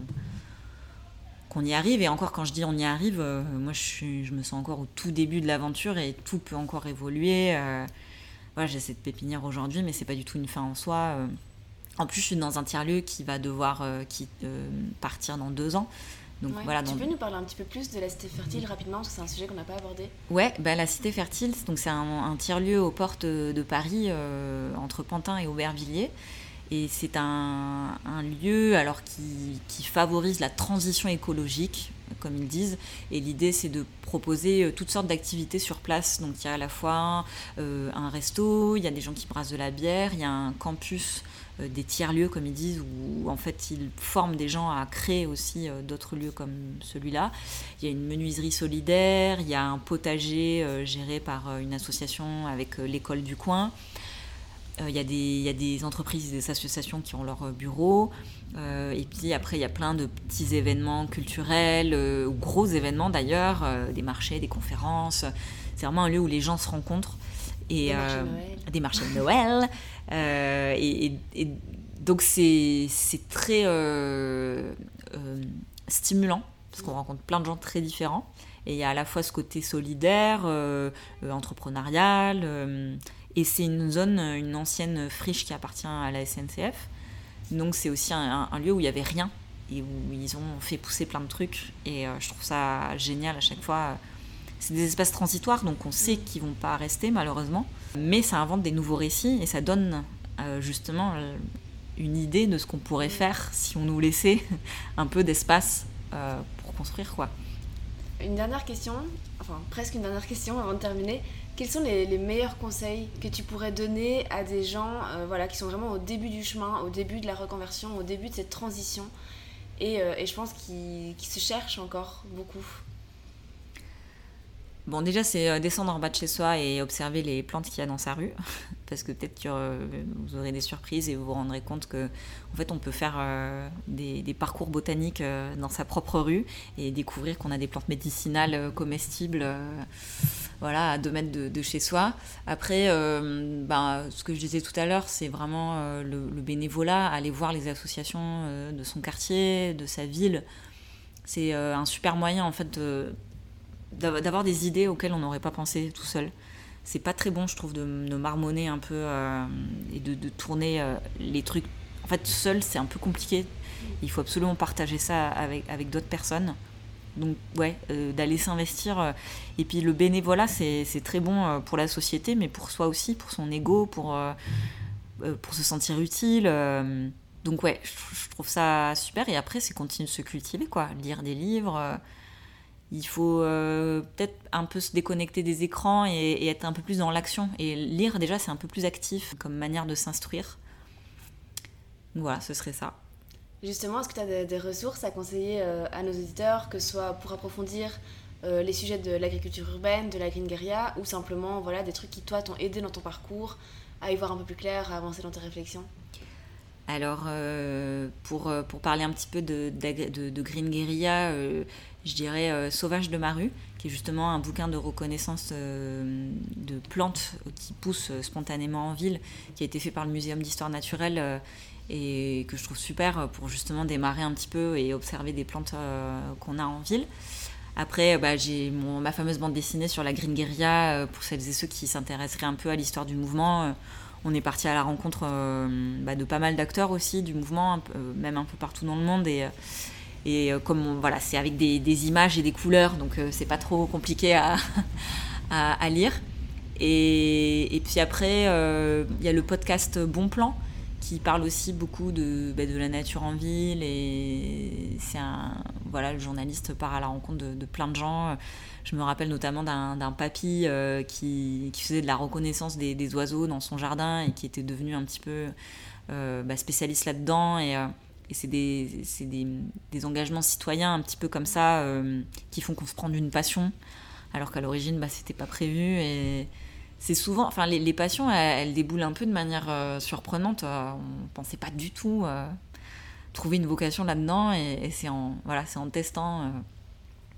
qu'on y arrive. Et encore, quand je dis on y arrive, moi, je, je, me sens encore au tout début de l'aventure et tout peut encore évoluer. voilà, j'ai cette pépinière aujourd'hui, mais c'est pas du tout une fin en soi. En plus, je suis dans un tiers-lieu qui va devoir qui, partir dans deux ans. Donc, voilà, tu peux nous parler un petit peu plus de la cité fertile rapidement, parce que c'est un sujet qu'on n'a pas abordé. Ouais, bah, la cité fertile, donc c'est un, tiers-lieu aux portes de Paris, euh, entre Pantin et Aubervilliers. Et c'est un, lieu alors qui, favorise la transition écologique, comme ils disent. Et l'idée, c'est de proposer euh, toutes sortes d'activités sur place. Donc il y a à la fois euh, un resto, il y a des gens qui brassent de la bière, il y a un campus euh, des tiers-lieux, comme ils disent, où en fait ils forment des gens à créer aussi d'autres lieux comme celui-là. Il y a une menuiserie solidaire, il y a un potager géré par une association avec l'école du coin. Il y, a des, il y, a des, entreprises, des associations qui ont leur bureau. et puis après, il y a plein de petits événements culturels, ou gros événements d'ailleurs, des marchés, des conférences. C'est vraiment un lieu où les gens se rencontrent. Et, des marchés de Noël. Euh, et, donc c'est très euh, euh, stimulant parce qu'on rencontre plein de gens très différents. Et il y a à la fois ce côté solidaire, entrepreneurial, et c'est une zone, une ancienne friche qui appartient à la SNCF. Donc c'est aussi un, lieu où il n'y avait rien et où ils ont fait pousser plein de trucs. Et je trouve ça génial à chaque fois. C'est des espaces transitoires, donc on sait qu'ils vont pas rester malheureusement. Mais ça invente des nouveaux récits et ça donne euh, justement euh, une idée de ce qu'on pourrait faire si on nous laissait un peu d'espace euh, pour construire quoi. Une dernière question, enfin presque une dernière question avant de terminer. Quels sont les, meilleurs conseils que tu pourrais donner à des gens voilà, qui sont vraiment au début du chemin, au début de la reconversion, au début de cette transition? Et, et je pense qu'ils se cherchent encore beaucoup Bon, déjà, c'est euh, descendre en bas de chez soi et observer les plantes qu'il y a dans sa rue. Parce que peut-être que euh, vous aurez des surprises et vous vous rendrez compte que, en fait, on peut faire euh, des, parcours botaniques dans sa propre rue et découvrir qu'on a des plantes médicinales comestibles voilà, à deux mètres de, chez soi. Après, ben, ce que je disais tout à l'heure, c'est vraiment le, le, bénévolat, aller voir les associations de son quartier, de sa ville. C'est un super moyen, en fait, de d'avoir des idées auxquelles on n'aurait pas pensé tout seul. C'est pas très bon, je trouve, de, marmonner un peu euh, et de, tourner euh, les trucs. En fait, seul, c'est un peu compliqué. Il faut absolument partager ça avec, avec d'autres personnes. Donc, ouais, euh, d'aller s'investir. et puis, le bénévolat, c'est très bon pour la société, mais pour soi aussi, pour son ego, pour, pour se sentir utile. donc, ouais, je, je, trouve ça super. Et après, c'est continuer de se cultiver, quoi. Lire des livres il faut euh, peut-être un peu se déconnecter des écrans et, être un peu plus dans l'action. Et lire, déjà, c'est un peu plus actif comme manière de s'instruire. Voilà, ce serait ça. Justement, est-ce que tu as des, ressources à conseiller euh, à nos auditeurs, que ce soit pour approfondir euh, les sujets de l'agriculture urbaine, de la green guerilla, ou simplement voilà, des trucs qui, toi, t'ont aidé dans ton parcours à y voir un peu plus clair, à avancer dans tes réflexions? Alors, pour, pour parler un petit peu de, de, de Green Guerilla, je dirais, euh, Sauvage de ma rue, qui est justement un bouquin de reconnaissance euh, de plantes qui poussent euh, spontanément en ville, qui a été fait par le Muséum d'histoire naturelle et que je trouve super pour justement démarrer un petit peu et observer des plantes qu'on a en ville. Après, bah, j'ai ma fameuse bande dessinée sur la Green Guerilla, pour celles et ceux qui s'intéresseraient un peu à l'histoire du mouvement. on est parti à la rencontre bah, de pas mal d'acteurs aussi du mouvement, même un peu partout dans le monde. Et, et euh, comme voilà, c'est avec des, images et des couleurs, donc euh, c'est pas trop compliqué à, à, lire. Et, puis après, euh, il y a le podcast Bon Plan qui parle aussi beaucoup de, bah, de la nature en ville. Et c'est un. Voilà, le journaliste part à la rencontre de, plein de gens. Je me rappelle notamment d'un papy qui, qui, faisait de la reconnaissance des, des, oiseaux dans son jardin et qui était devenu un petit peu bah, spécialiste là-dedans. Et et c'est des, des, des, engagements citoyens un petit peu comme ça euh, qui font qu'on se prend d'une passion, alors qu'à l'origine, bah, c'était pas prévu. Et c'est souvent, enfin, les, passions, elles, déboulent un peu de manière euh, surprenante. Euh, on pensait pas du tout trouver une vocation là-dedans, et, c'est en, voilà, en testant.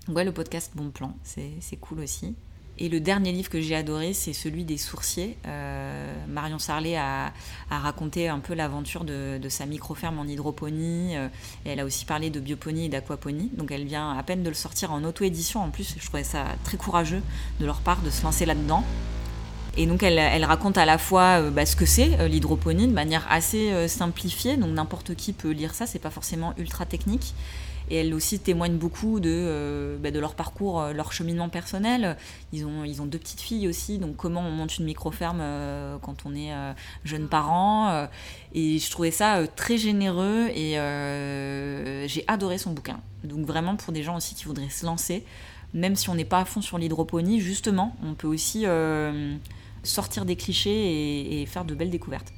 ouais, le podcast Bon Plan, c'est cool aussi. Et le dernier livre que j'ai adoré, c'est celui des sourciers. Euh, Marion Sarlet a, raconté un peu l'aventure de, sa micro-ferme en hydroponie. Euh, elle a aussi parlé de bioponie et d'aquaponie. Donc elle vient à peine de le sortir en auto-édition. En plus, je trouvais ça très courageux de leur part de se lancer là-dedans. Et donc elle, raconte à la fois euh, bah, ce que c'est l'hydroponie de manière assez simplifiée. Donc n'importe qui peut lire ça, c'est pas forcément ultra technique. Et elles aussi témoignent beaucoup de, euh, bah, de leur parcours, euh, leur cheminement personnel. Ils ont, ils ont deux petites filles aussi, donc comment on monte une micro-ferme euh, quand on est jeune parent. et je trouvais ça très généreux et j'ai adoré son bouquin. Donc vraiment pour des gens aussi qui voudraient se lancer, même si on n'est pas à fond sur l'hydroponie, justement, on peut aussi sortir des clichés et faire de belles découvertes.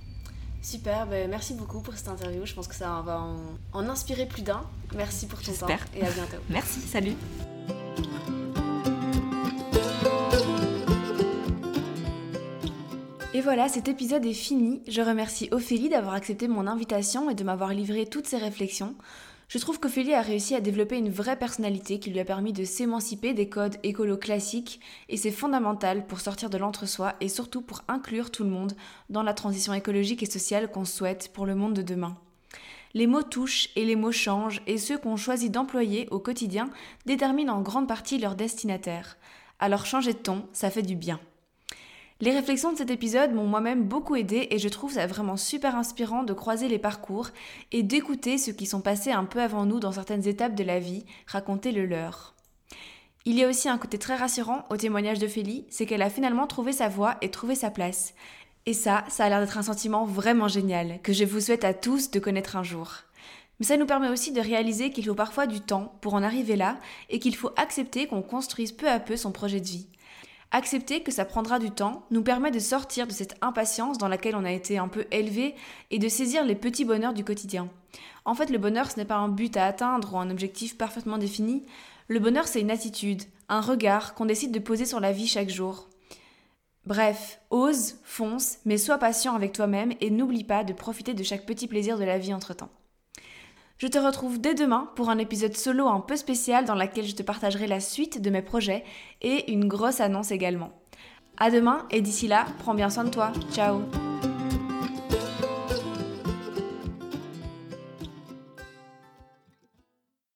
Super, ben, merci beaucoup pour cette interview. Je pense que ça va en, inspirer plus d'un. Merci pour ton temps et à bientôt. merci, salut. Et voilà, cet épisode est fini. Je remercie Ophélie d'avoir accepté mon invitation et de m'avoir livré toutes ses réflexions. Je trouve qu'Ophélie a réussi à développer une vraie personnalité qui lui a permis de s'émanciper des codes écolo classiques et c'est fondamental pour sortir de l'entre-soi et surtout pour inclure tout le monde dans la transition écologique et sociale qu'on souhaite pour le monde de demain. Les mots touchent et les mots changent et ceux qu'on choisit d'employer au quotidien déterminent en grande partie leur destinataire. Alors changer de ton, ça fait du bien. Les réflexions de cet épisode m'ont moi-même beaucoup aidé et je trouve ça vraiment super inspirant de croiser les parcours et d'écouter ceux qui sont passés un peu avant nous dans certaines étapes de la vie, raconter le leur. Il y a aussi un côté très rassurant au témoignage de Félie, c'est qu'elle a finalement trouvé sa voie et trouvé sa place. Et ça, ça a l'air d'être un sentiment vraiment génial, que je vous souhaite à tous de connaître un jour. Mais ça nous permet aussi de réaliser qu'il faut parfois du temps pour en arriver là et qu'il faut accepter qu'on construise peu à peu son projet de vie. Accepter que ça prendra du temps nous permet de sortir de cette impatience dans laquelle on a été un peu élevé et de saisir les petits bonheurs du quotidien. En fait, le bonheur, ce n'est pas un but à atteindre ou un objectif parfaitement défini. Le bonheur, c'est une attitude, un regard qu'on décide de poser sur la vie chaque jour. Bref, ose, fonce, mais sois patient avec toi-même et n'oublie pas de profiter de chaque petit plaisir de la vie entre-temps. Je te retrouve dès demain pour un épisode solo un peu spécial dans lequel je te partagerai la suite de mes projets et une grosse annonce également. À demain et d'ici là, prends bien soin de toi. Ciao